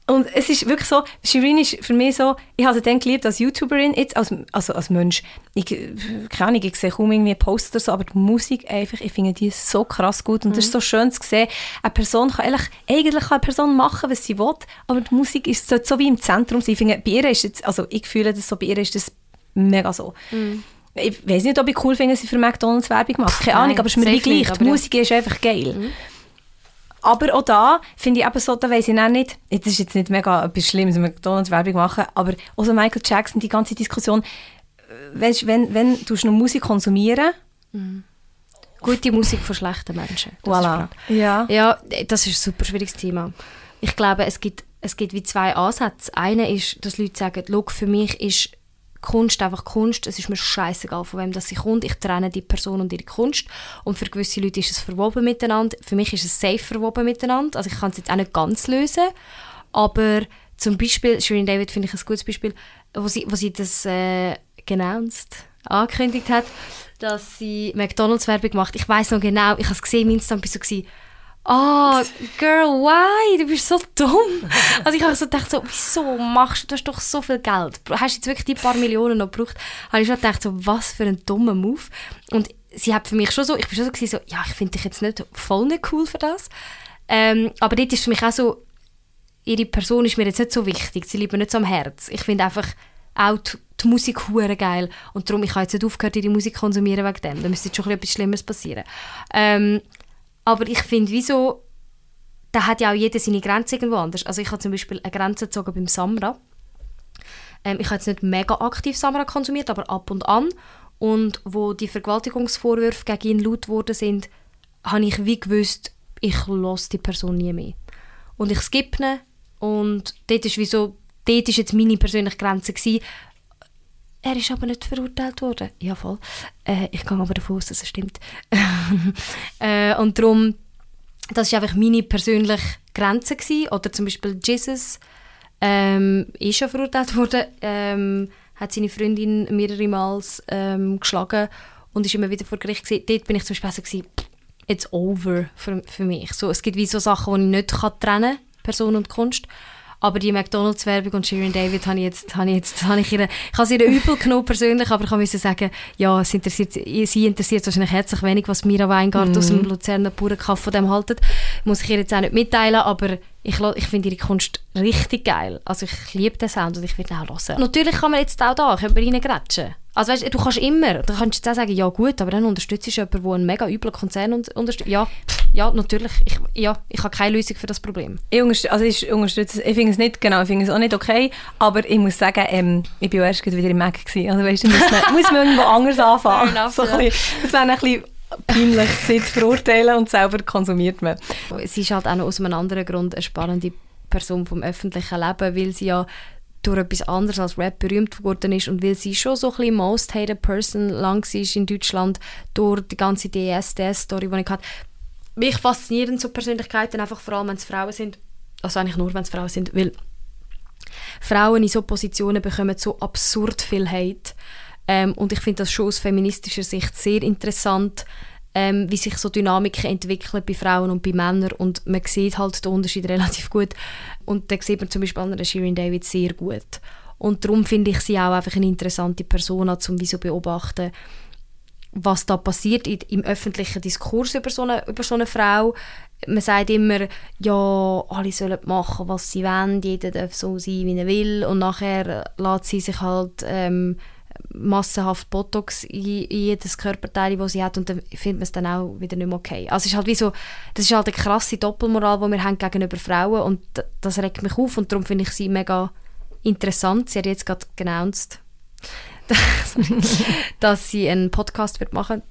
Und es ist wirklich so, Shirin ist für mich so, ich habe sie dann geliebt als YouTuberin, jetzt als, also als Mensch. Ich, keine Ahnung, ich sehe kaum irgendwie Posts oder so, aber die Musik einfach, ich finde die so krass gut. Und mhm. das ist so schön zu sehen, eine Person kann eigentlich, eigentlich kann eine Person machen, was sie will, aber die Musik ist so, so wie im Zentrum. Ich finde, bei ihr ist jetzt, also ich fühle das so, bei ihr ist das mega so. Mhm. Ich weiß nicht, ob ich cool finde, dass sie für McDonalds Werbung macht. Keine Ahnung, aber es ist mir gleich. Die Musik ist einfach geil. Mhm. Aber auch da finde ich eben so, da weiss ich auch nicht, das ist jetzt nicht mega etwas Schlimmes, McDonalds Werbung machen, aber auch so Michael Jackson, die ganze Diskussion, äh, weißt, wenn, wenn du noch Musik konsumieren mhm. Gute Musik von schlechten Menschen. Voilà. Ja. ja, das ist ein super schwieriges Thema. Ich glaube, es gibt, es gibt wie zwei Ansätze. Einer ist, dass Leute sagen, für mich ist Kunst einfach Kunst. Es ist mir scheißegal, von wem das sie kommt. Ich trenne die Person und ihre Kunst. Und für gewisse Leute ist es verwoben miteinander. Für mich ist es safe verwoben miteinander. Also ich kann es jetzt auch nicht ganz lösen. Aber zum Beispiel, Shirin David finde ich ein gutes Beispiel, wo sie, wo sie das äh, genauest angekündigt hat, dass sie McDonalds-Werbung macht. Ich weiß noch genau, ich habe es gesehen, im Instagram, war so, oh, <laughs> girl, why? Du bist so dumm. Also ich habe so gedacht, so, wieso machst du, du hast doch so viel Geld. Hast du jetzt wirklich die paar Millionen noch gebraucht? Habe ich schon gedacht, so, was für ein dummer Move. Und sie hat für mich schon so, ich bin schon so, gewesen, so ja, ich finde dich jetzt nicht voll nicht cool für das. Ähm, aber dort ist für mich auch so, ihre Person ist mir jetzt nicht so wichtig. Sie liebt mir nicht so am Herz. Ich finde einfach auch die, die Musik hure geil. Und darum, ich habe jetzt nicht aufgehört, ihre Musik zu konsumieren wegen dem. Da müsste jetzt schon etwas Schlimmes passieren. Ähm, aber ich finde, wieso, da hat ja auch jeder seine Grenze irgendwo anders. Also ich habe zum Beispiel eine Grenze gezogen beim Samra. Ähm, ich habe jetzt nicht mega aktiv Samra konsumiert, aber ab und an. Und wo die Vergewaltigungsvorwürfe gegen ihn laut geworden sind, habe ich wie gewusst, ich lasse die Person nie mehr. Und ich skippe ihn und dort ist, wie dort ist jetzt meine persönliche Grenze gewesen. Er ist aber nicht verurteilt worden. Ja, voll. Äh, ich gehe aber davon aus, dass es stimmt. <laughs> äh, und darum, das war einfach meine persönliche Grenze. Gewesen. Oder zum Beispiel Jesus ähm, ist schon verurteilt worden, ähm, hat seine Freundin mehrere Mal ähm, geschlagen und ist immer wieder vor Gericht gewesen. Dort bin ich zum Beispiel so gewesen, it's over für, für mich. So, es gibt wie so Sachen, die ich nicht trennen kann, Person und Kunst. Aber die McDonalds-Werbung und Shirin David habe ich jetzt, habe ich jetzt, habe ich ihre, ich habe sie ihr übel genommen persönlich, aber ich musste sagen, ja, es interessiert, sie interessiert wahrscheinlich herzlich wenig, was Mira Weingart mm. aus dem Luzerner Bauernkaff von dem haltet. Muss ich ihr jetzt auch nicht mitteilen, aber ich, ich finde ihre Kunst richtig geil. Also ich liebe den Sound und ich will ihn auch hören. Natürlich kann man jetzt auch da, können wir reingrätschen. Also weißt, du kannst immer, du kannst jetzt auch sagen, ja gut, aber dann unterstützt du jemanden, der einen mega üblen Konzern unterstützt. Ja, ja, natürlich. Ich, ja, ich habe keine Lösung für das Problem. Ich, unterstütze, also ich, unterstütze, ich finde es nicht, genau, ich finde es auch nicht okay, aber ich muss sagen, ähm, ich war erst wieder im Mac. Gewesen. Also weißt muss man, muss man <laughs> irgendwo anders anfangen. Enough, so ja. bisschen, das wäre ein bisschen peinlich, sie zu verurteilen und selber konsumiert man. Sie ist halt auch noch aus einem anderen Grund eine spannende Person vom öffentlichen Leben, weil sie ja durch etwas anderes als Rap berühmt geworden ist und weil sie schon so ein bisschen most hated person lang war in Deutschland durch die ganze DSDS-Story, die ich hatte. Mich faszinieren so Persönlichkeiten einfach vor allem, wenn es Frauen sind. Also eigentlich nur, wenn es Frauen sind, weil Frauen in so Positionen bekommen so absurd viel Hate. Ähm, und ich finde das schon aus feministischer Sicht sehr interessant, ähm, wie sich so Dynamiken entwickeln bei Frauen und bei Männern. Und man sieht halt den Unterschied <laughs> relativ gut. Und da sieht man zum Beispiel an der Shirin David sehr gut. Und darum finde ich sie auch einfach eine interessante Person, um wie so beobachten, was da passiert im öffentlichen Diskurs über so, eine, über so eine Frau. Man sagt immer, ja, alle sollen machen, was sie wollen, jeder darf so sein, wie er will. Und nachher lässt sie sich halt ähm, massenhaft Botox in, jedes Körperteil, das sie hat und dann findet man es dann auch wieder nicht mehr okay. Also es ist halt wie so, das ist halt eine krasse Doppelmoral, die wir haben gegenüber Frauen und das regt mich auf und darum finde ich sie mega interessant. Sie hat jetzt gerade announced, <laughs> dass sie einen Podcast wird machen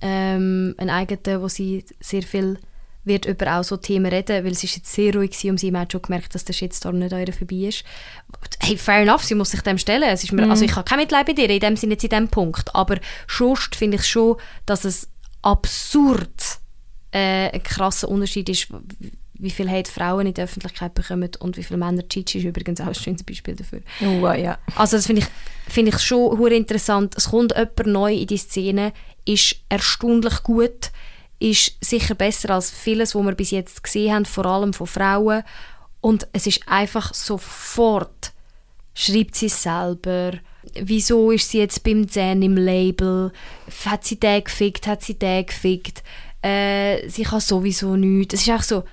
ähm, einen eigenen, wo sie sehr viel wird über auch so Themen reden, weil es ist jetzt sehr ruhig war und sie hat schon gemerkt, dass der Shitstorm nicht an vorbei ist. Hey, fair enough, sie muss sich dem stellen. Es ist mir, mm. Also ich habe kein Mitleid bei dir, in dem Sinne, jetzt in dem Punkt. Aber sonst finde ich schon, dass es absurd äh, ein krasser Unterschied ist, wie viel Hate Frauen in der Öffentlichkeit bekommen und wie viele Männer Chichi ist übrigens auch ein schönes Beispiel dafür. Oh, ja. Also das finde ich, find ich schon interessant. Es kommt jemand neu in die Szene, ist erstaunlich gut, ist sicher besser als vieles, was wir bis jetzt gesehen haben, vor allem von Frauen. Und es ist einfach sofort, schreibt sie selber, wieso ist sie jetzt beim Zen im Label, hat sie den gefickt, hat sie den gefickt, äh, sie kann sowieso nichts. Es ist auch so,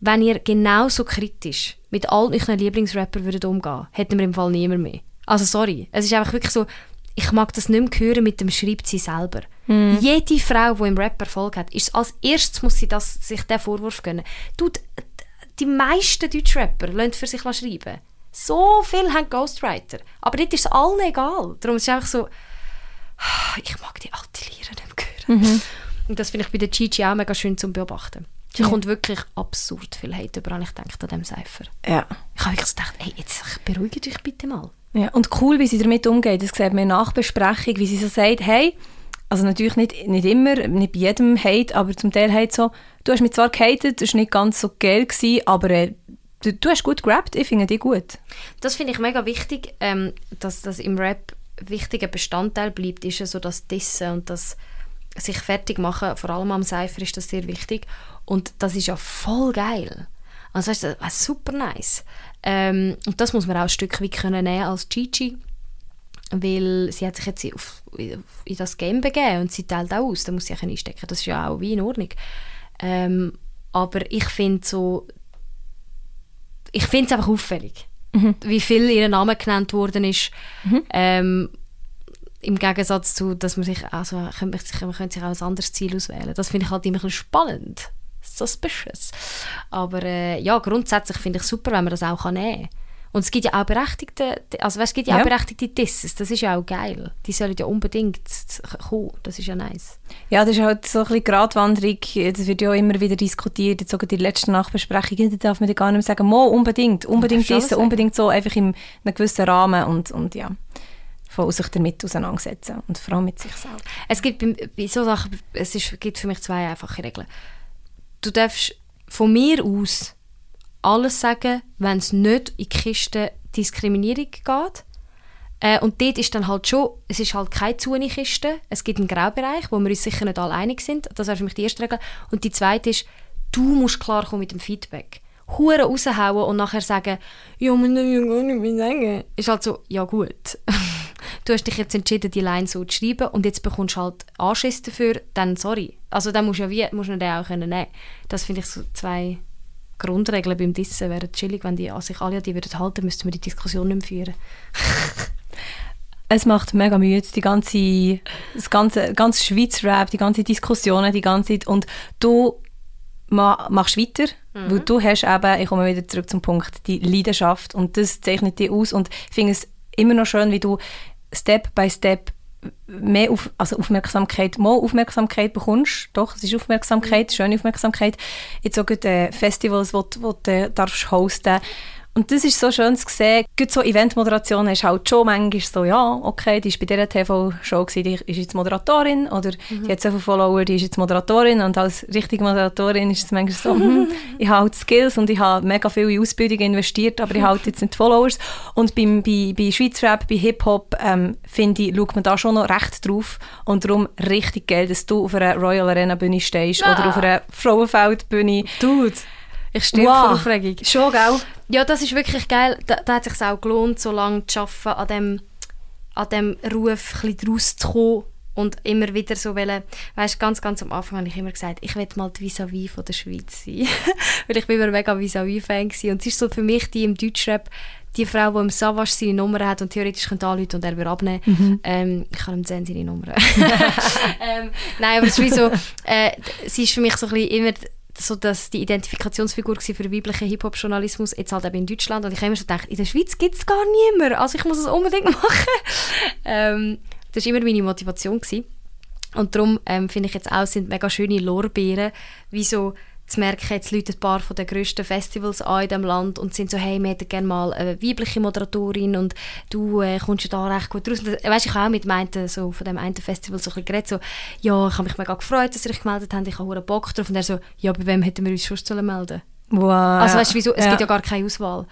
wenn ihr genauso kritisch mit all euren Lieblingsrappern würdet hätten wir im Fall niemand mehr. Also sorry, es ist einfach wirklich so, ich mag das nicht mehr hören mit dem schreibt sie selber. Mm. Jede Frau, die im Rap Erfolg hat, ist als erstes muss sie das, sich den Vorwurf gönnen. Du, die meisten Deutschrapper lassen für sich schreiben. So viele haben Ghostwriter. Aber dort ist es allen egal. Darum ist es einfach so, <sighs> ich mag die alte Lehrer nicht mehr hören. Mhm. Und das finde ich bei der Gigi auch mega schön zu beobachten. Sie ja. kommt wirklich absurd viel Hate über, ich denke an diesem Cypher. Ja. Ich habe wirklich gedacht, ey, jetzt beruhigt euch bitte mal. Ja, und cool, wie sie damit umgeht. Das sieht man in Nachbesprechung, wie sie so sagt, hey, also natürlich nicht, nicht immer, nicht bei jedem Hate, aber zum Teil halt so, du hast mich zwar gehatet, das war nicht ganz so geil, gewesen, aber äh, du, du, hast gut gerappt, ich finde dich gut. Das finde ich mega wichtig, ähm, dass das im Rap wichtiger Bestandteil bleibt, ist ja so das Dissen und das sich fertig machen, vor allem am Cypher ist das sehr wichtig und das ist ja voll geil. Also das ist super nice. Ähm, und das muss man auch ein Stück weit nehmen als Gigi, weil sie hat sich jetzt auf, in das Game begeben und sie teilt auch aus, da muss sie auch einstecken, das ist ja auch wie in Ordnung. Ähm, aber ich finde so, ich finde es einfach auffällig, mhm. wie viel ihr Name genannt worden ist. Mhm. Ähm, im Gegensatz zu, dass man sich, also man könnte sich, man könnte sich auch ein anderes Ziel auswählen. Das finde ich halt immer ein bisschen spannend suspicious. Aber äh, ja, grundsätzlich finde ich super, wenn man das auch nehmen kann. Und es gibt ja auch berechtigte, also weißt, es gibt ja, Ja. auch berechtigte Disses, das ist ja auch geil. Die sollen ja unbedingt kommen, das ist ja nice. Ja, das ist halt so ein bisschen Gratwanderung. Das wird ja auch immer wieder diskutiert. Jetzt sogar die letzten Nachbesprechungen, da darf man ja gar nicht mehr sagen, mo, unbedingt, unbedingt sagen. unbedingt so, einfach in einem gewissen Rahmen und, und ja, voll sich damit auseinandersetzen und vor allem mit sich selbst. Es gibt bei, bei so Sachen, es ist, gibt für mich zwei einfache Regeln. Du darfst von mir aus alles sagen, wenn es nicht in die Kiste Diskriminierung geht. Äh, und dort ist dann halt schon, es ist halt keine Zuni-Kiste, es gibt einen Graubereich, wo wir uns sicher nicht alle einig sind. Das wäre für mich die erste Regel. Und die zweite ist, du musst klarkommen mit dem Feedback. Hure raushauen und nachher sagen, ja, man ja gar nicht mehr sagen. Ist halt so, ja gut. <laughs> du hast dich jetzt entschieden, die Line so zu schreiben und jetzt bekommst du halt Anschiss dafür, dann sorry. Also dann musst du ja wie, musst du den auch können nehmen. Das finde ich so zwei Grundregeln beim Dissen. Wäre chillig, wenn die an sich alle an die würden halten, müssten wir die Diskussion nicht mehr führen. Es macht mega Mühe, die ganze, das ganze, ganze Schweiz-Rap, die ganze Diskussionen, die ganze Zeit. Und du ma, machst weiter, weil du hast eben, ich komme wieder zurück zum Punkt, die Leidenschaft und das zeichnet dich aus und ich finde es immer noch schön, wie du Step by Step mehr auf, also Aufmerksamkeit, mal Aufmerksamkeit bekommst. Doch, es ist Aufmerksamkeit, schöne Aufmerksamkeit. Jetzt auch gerade äh, Festivals, die du du darfst hosten und das ist so schön zu sehen. Gerade so Eventmoderation ist halt schon manchmal so, ja, okay, die war bei dieser TV-Show, die ist jetzt Moderatorin oder die hat so viele Follower, die ist jetzt Moderatorin und als richtige Moderatorin ist es manchmal so, hm, <laughs> ich habe halt Skills und ich habe mega viel in Ausbildung investiert, aber ich habe halt jetzt nicht Followers. Und beim, bei, bei Schweizrap, bei Hip-Hop, ähm, finde ich, schaut man da schon noch recht drauf und darum richtig geil, dass du auf einer Royal Arena Bühne stehst oder auf einer Frauenfeld-Bühne. Dude, ich stirb vor Aufregung. Schon, gell? Ja, das ist wirklich geil. Da, da hat es sich auch gelohnt, so lange zu arbeiten, an dem, an dem Ruf ein bisschen rauszukommen und immer wieder so wollen, weißt, ganz, ganz am Anfang habe ich immer gesagt, ich will mal die Vis-à-vis von der Schweiz sein. <laughs> Weil ich bin immer mega Vis-à-vis-Fan gewesen. Und es ist so für mich die im Deutschrap, die Frau, die im Savage seine Nummer hat und theoretisch könnte anrufen und er würde abnehmen. Ähm, ich kann ihm sehen, seine Nummer. <laughs> ähm, nein, aber es ist wie so, äh, sie ist für mich so ein bisschen immer so dass die Identifikationsfigur für weiblichen Hip-Hop-Journalismus, jetzt halt eben in Deutschland. Und ich habe immer so gedacht, in der Schweiz gibt es gar niemand. Also ich muss es unbedingt <laughs> machen. ähm, das war immer meine Motivation. Gewesen. Und darum ähm, finde ich jetzt auch, sind mega schöne Lorbeeren, wie so zu merken, jetzt Leute ein paar von den grössten Festivals an in diesem Land und sind so, hey, wir hätten gerne mal eine weibliche Moderatorin und du äh, kommst ja da recht gut raus. Und das- Weißt, ich habe auch mit dem einen, so, von dem einen Festival so ein bisschen geredet, so, ja, ich habe mich mega gefreut, dass ihr euch gemeldet habt, ich habe Bock drauf. Und er so, ja, bei wem hätten wir uns sollen melden Wow. Also weißt du, wieso? Es Ja. gibt ja gar keine Auswahl.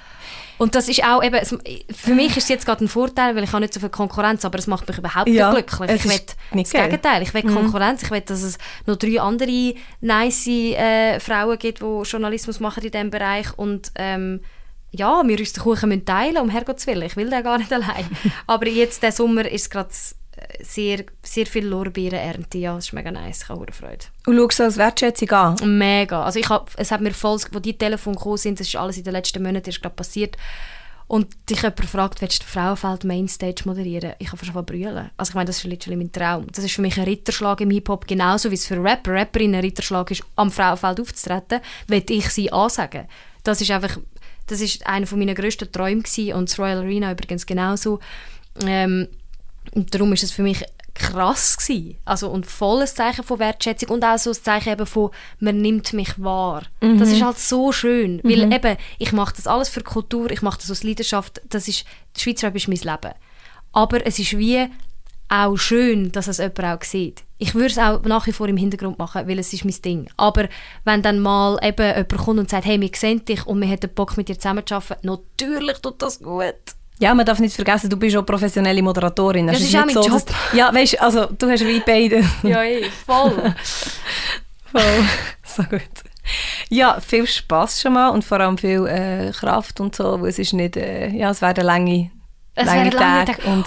Und das ist auch eben, es, für mich ist es jetzt gerade ein Vorteil, weil ich habe nicht so viel Konkurrenz, aber es macht mich überhaupt Ja, nicht glücklich. Ich will das geil. Gegenteil. Ich will Konkurrenz. Ich will, dass es noch drei andere nice äh, Frauen gibt, die Journalismus machen in diesem Bereich und ähm, ja, wir uns den Kuchen müssen teilen, um Herrgott willen. Ich will den gar nicht <laughs> allein. aber jetzt, diesen Sommer, ist es gerade äh, sehr, sehr viel Lorbeeren ernte. Ja, das ist mega nice. Ich habe verdammt Freude. Und schaust du als Wertschätzung an? Mega. Also ich hab, es hat mir voll, wo die Telefone gekommen sind, das ist alles in den letzten Monaten erst gerade passiert. Und dich jemand fragt, willst du Frauenfeld Mainstage moderieren? Ich kann fast brüllen. Also ich meine, das ist literally mein Traum. Das ist für mich ein Ritterschlag im Hip-Hop, genauso wie es für Rapper, Rapperinnen ein Ritterschlag ist, am Frauenfeld aufzutreten, will ich sie ansagen. Das ist einfach, das ist einer von meinen grössten Träumen gewesen und das Royal Arena übrigens genauso. Ähm, und darum ist es für mich krass gewesen. Also und volles Zeichen von Wertschätzung und auch so ein Zeichen eben von man nimmt mich wahr. Das ist halt so schön, weil eben ich mache das alles für Kultur, ich mache das aus Leidenschaft. Das ist die Schweizer ist mein Leben. Aber es ist wie auch schön, dass es jemand auch sieht. Ich würde es auch nach wie vor im Hintergrund machen, weil es ist mein Ding. Aber wenn dann mal eben jemand kommt und sagt, hey, wir sehen dich und wir hätten Bock mit dir zusammenzuarbeiten, natürlich tut das gut. Ja, man darf nicht vergessen, du bist auch professionelle Moderatorin. Das Es ist auch nicht mein so, Job. dass- ja, weißt, also du hast wie beide. <laughs> Ja, eh, voll. <laughs> Voll. so gut. Ja, viel Spaß schon mal und vor allem viel äh, Kraft und so, weil es ist nicht, äh, ja, es werden lange, Es lange Tage Tage. und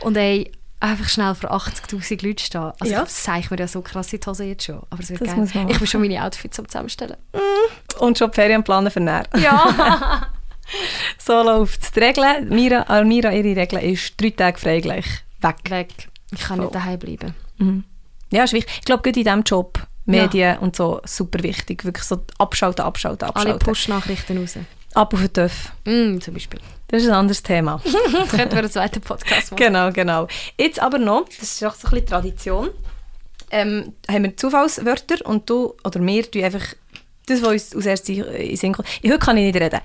Und ey, einfach schnell vor 80'000 Leute stehen. Also Ja. ich zeige mir ja so krass in die Hose jetzt schon. Aber es wird Das geil. muss Ich will schon meine Outfits am zusammenstellen. und schon die Ferien planen für näher. Ja. <laughs> <laughs> So läuft es. Die Regel, Mira, äh, Mira, ihre Regel ist drei Tage frei gleich weg. Weg. Ich kann Voll. nicht daheim bleiben. Ja, ist wichtig. Ich glaube, gerade in diesem Job, Medien und so, super wichtig. Wirklich so abschalten, abschalten, Alle abschalten. Push-Nachrichten raus. Ab auf den Töff. Mm, zum Beispiel. Das ist ein anderes Thema. <laughs> das könnten wir einen zweiten Podcast machen. genau, genau. Jetzt aber noch, das ist auch so ein bisschen Tradition, ähm, haben wir Zufallswörter und du oder wir tun einfach das, was uns als erstes in Sinn kommt. Heute kann ich nicht reden.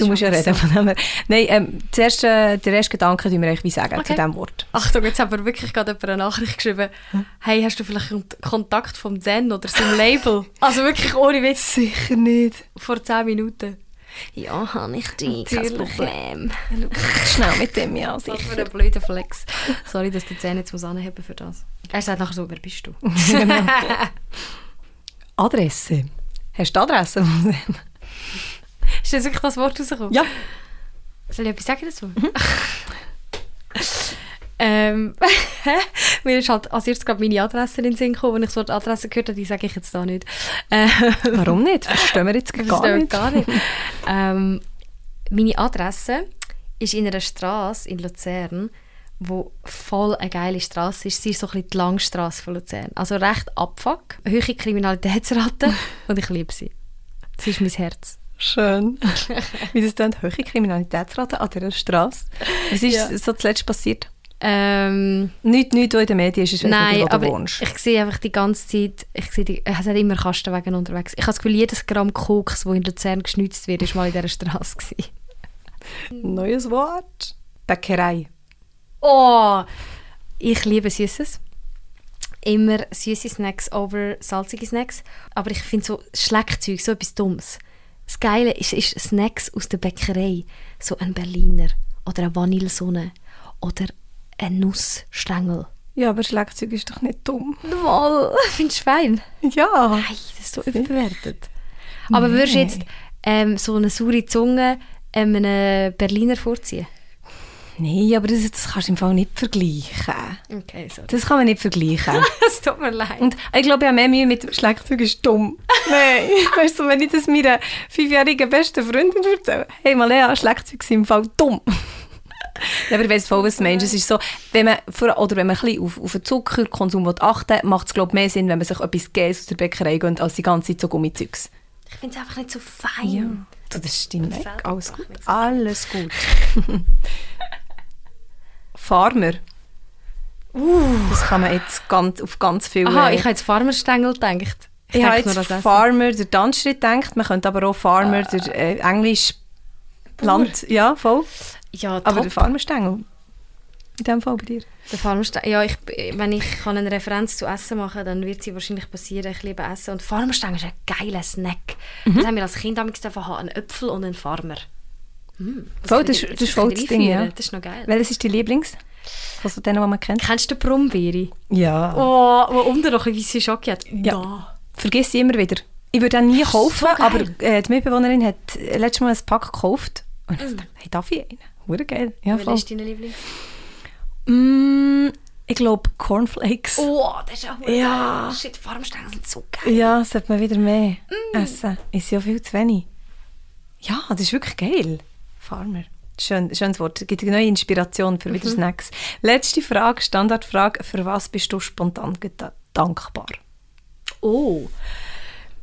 Du musst ja reden. so. Von dem her. Nein, ähm, zuerst, äh, den ersten Gedanken tun wir eigentlich wie sagen Okay. zu diesem Wort. Achtung, jetzt hat mir wirklich gerade jemand eine Nachricht geschrieben. Hey, hast du vielleicht Kont- Kontakt vom Zen oder seinem Label? <laughs> Also wirklich ohne Witz. Sicher nicht. Vor 10 Minuten. Ja, habe ich die. Kein. Problem. Schnell mit dem, ja, Was für sicher. ein blöder Flex. Sorry, dass die Zähne jetzt muss anheben für das. Er sagt nachher so, wer bist du? <laughs> Adresse. Hast du die Adresse? Ist jetzt wirklich das Wort rausgekommen? ja. Soll ich etwas sagen dazu? <laughs> ähm, <laughs> mir ist halt als erstes gerade meine Adresse in den Sinn gekommen. Wenn ich so die Adresse gehört habe, die sage ich jetzt da nicht. Äh, Warum nicht? Verstehen wir jetzt Das <laughs> gar stimmt nicht. gar nicht. ähm, meine Adresse ist in einer Straße in Luzern, wo voll eine geile Straße ist. Sie ist so ein bisschen die Langstrasse von Luzern. Also recht abfuck, hohe Kriminalitätsrate und ich liebe sie. Sie ist mein Herz. Schön. <laughs> Wie das dann hohe Kriminalitätsrate an dieser Straße. Was ist Ja. so zuletzt passiert? Ähm, Nicht, nicht, was in den Medien ist, ich weiss Nein, nicht, wo du aber wohnst. ich sehe einfach die ganze Zeit, ich sehe die, es hat immer Kastenwagen unterwegs. Ich habe das Gefühl, jedes Gramm Koks, das in Luzern geschnitzt wird, ist mal in dieser Straße gewesen. <laughs> Neues Wort. Bäckerei. Oh, ich liebe Süßes. Immer süße Snacks over salzige Snacks. Aber ich finde so Schleckzeug, so etwas Dummes. Das Geile ist, ist Snacks aus der Bäckerei. So ein Berliner oder eine Vanillesonne oder ein Nussstängel. Ja, aber Schlagzeug ist doch nicht dumm. Mal, <laughs> findest du fein? Ja. Nein, das ist so überbewertet. Aber würdest du jetzt ähm, so eine saure Zunge ähm, einem Berliner vorziehen? Nein, aber das, das kannst du im Fall nicht vergleichen. Okay, sorry. Das kann man nicht vergleichen. <laughs> Es tut mir leid. Und ich glaube, ich habe mehr Mühe mit dem Schlagzeug ist dumm. <laughs> Nein, weißt du, wenn ich das meiner fünfjährigen besten Freundin erzähle, hey Malea, Schlagzeug sind im Fall dumm. <laughs> Ja, aber ich weiss voll, was du meinst. Es ist so, wenn man, vor- oder wenn man ein bisschen auf, auf den Zuckerkonsum achten will, macht es glaube mehr Sinn, wenn man sich etwas Gels aus der Bäckerei gönnt, als die ganze Zeit so Gummizeugs. Ich finde es einfach nicht so fein. Du, das stimmt. Das Alles gut. so. Alles gut. Farmer. Das kann man jetzt ganz, auf ganz viele... Aha, äh, ich habe jetzt Farmerstängel gedacht. Ich habe denke jetzt Farmer, der Tanzschritt denkt, man könnte aber auch Farmer, der äh, Englisch Land, ja, voll. Ja, Aber top. der Farmerstängel, in dem Fall bei dir. Der Farmerstängel, ja, ich, wenn ich kann eine Referenz zu Essen machen dann wird sie wahrscheinlich passieren. Ich liebe Essen. Und Farmerstängel ist ein geiler Snack. Das haben wir als Kind damals haben, einen Äpfel und einen Farmer. Hm, Voll, das, das ist voll das Ding, ja. Das ist noch geil. Welches ist dein Lieblings? Von so denen, die man kennt? Kennst du den Brombeere? Ja. Oh, wo unten noch ein weisse Schocke hat. Ja. Vergiss sie immer wieder. Ich würde auch nie kaufen, so aber äh, die Mitbewohnerin hat letztes Mal ein Pack gekauft. Und ich dachte, hey, darf ich einen? Hure geil. Ja, Welcher voll. ist dein Liebling? Mm, ich glaube Cornflakes. Oh, das ist auch Ja. geil. Shit, Farmerstängel sind so geil. Ja, sollte man wieder mehr essen. Ist ja viel zu wenig. Ja, das ist wirklich geil. Farmer. Schön, schönes Wort. Gibt eine neue Inspiration für wieder Snacks. Letzte Frage, Standardfrage. Für was bist du spontan dankbar? Oh.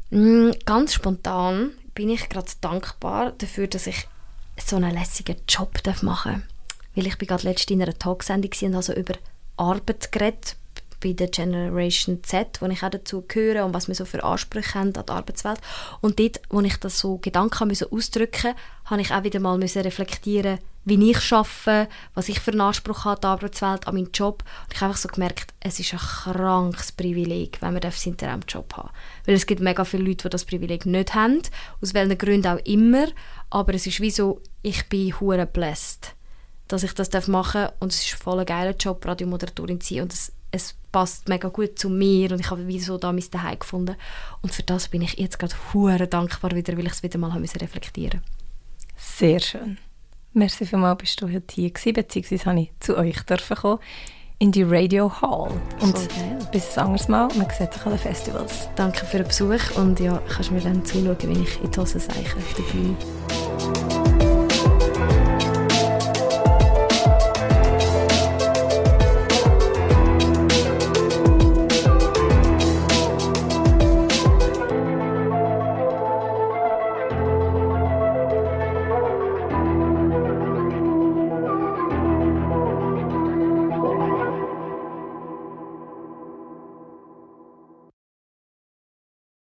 Mm, ganz spontan bin ich gerade dankbar dafür, dass ich so einen lässigen Job darf machen darf. Weil ich bin gerade letztens in einer Talksendung und habe so über Arbeit geredet bei der Generation Z, wo ich auch dazu gehöre und was wir so für Ansprüche haben an die Arbeitswelt. Und dort, wo ich das so Gedanken müssen ausdrücken habe ich auch wieder mal reflektieren wie ich arbeite, was ich für einen Anspruch habe an die Arbeitswelt, an meinen Job. Und ich habe einfach so gemerkt, es ist ein krankes Privileg, wenn man seinen Traumjob haben Weil es gibt mega viele Leute, die das Privileg nicht haben, aus welchen Gründen auch immer. Aber es ist wie so, ich bin hure blessed, dass ich das machen darf. Und es ist voll ein geiler Job, Radiomoderatorin zu sein. Und es, es passt mega gut zu mir und ich habe wie so da mein Zuhause gefunden. Und für das bin ich jetzt gerade hure dankbar wieder, weil ich es wieder mal habe reflektieren Sehr schön. Merci vielmals, bist du heute hier gewesen, beziehungsweise habe ich zu euch dürfen kommen, in die Radio Hall. Und geil. bis ein anderes Mal, man sieht sich an den Festivals. Danke für den Besuch und ja, kannst mir dann zuschauen, wenn ich in die Hose seiche auf der Bühne.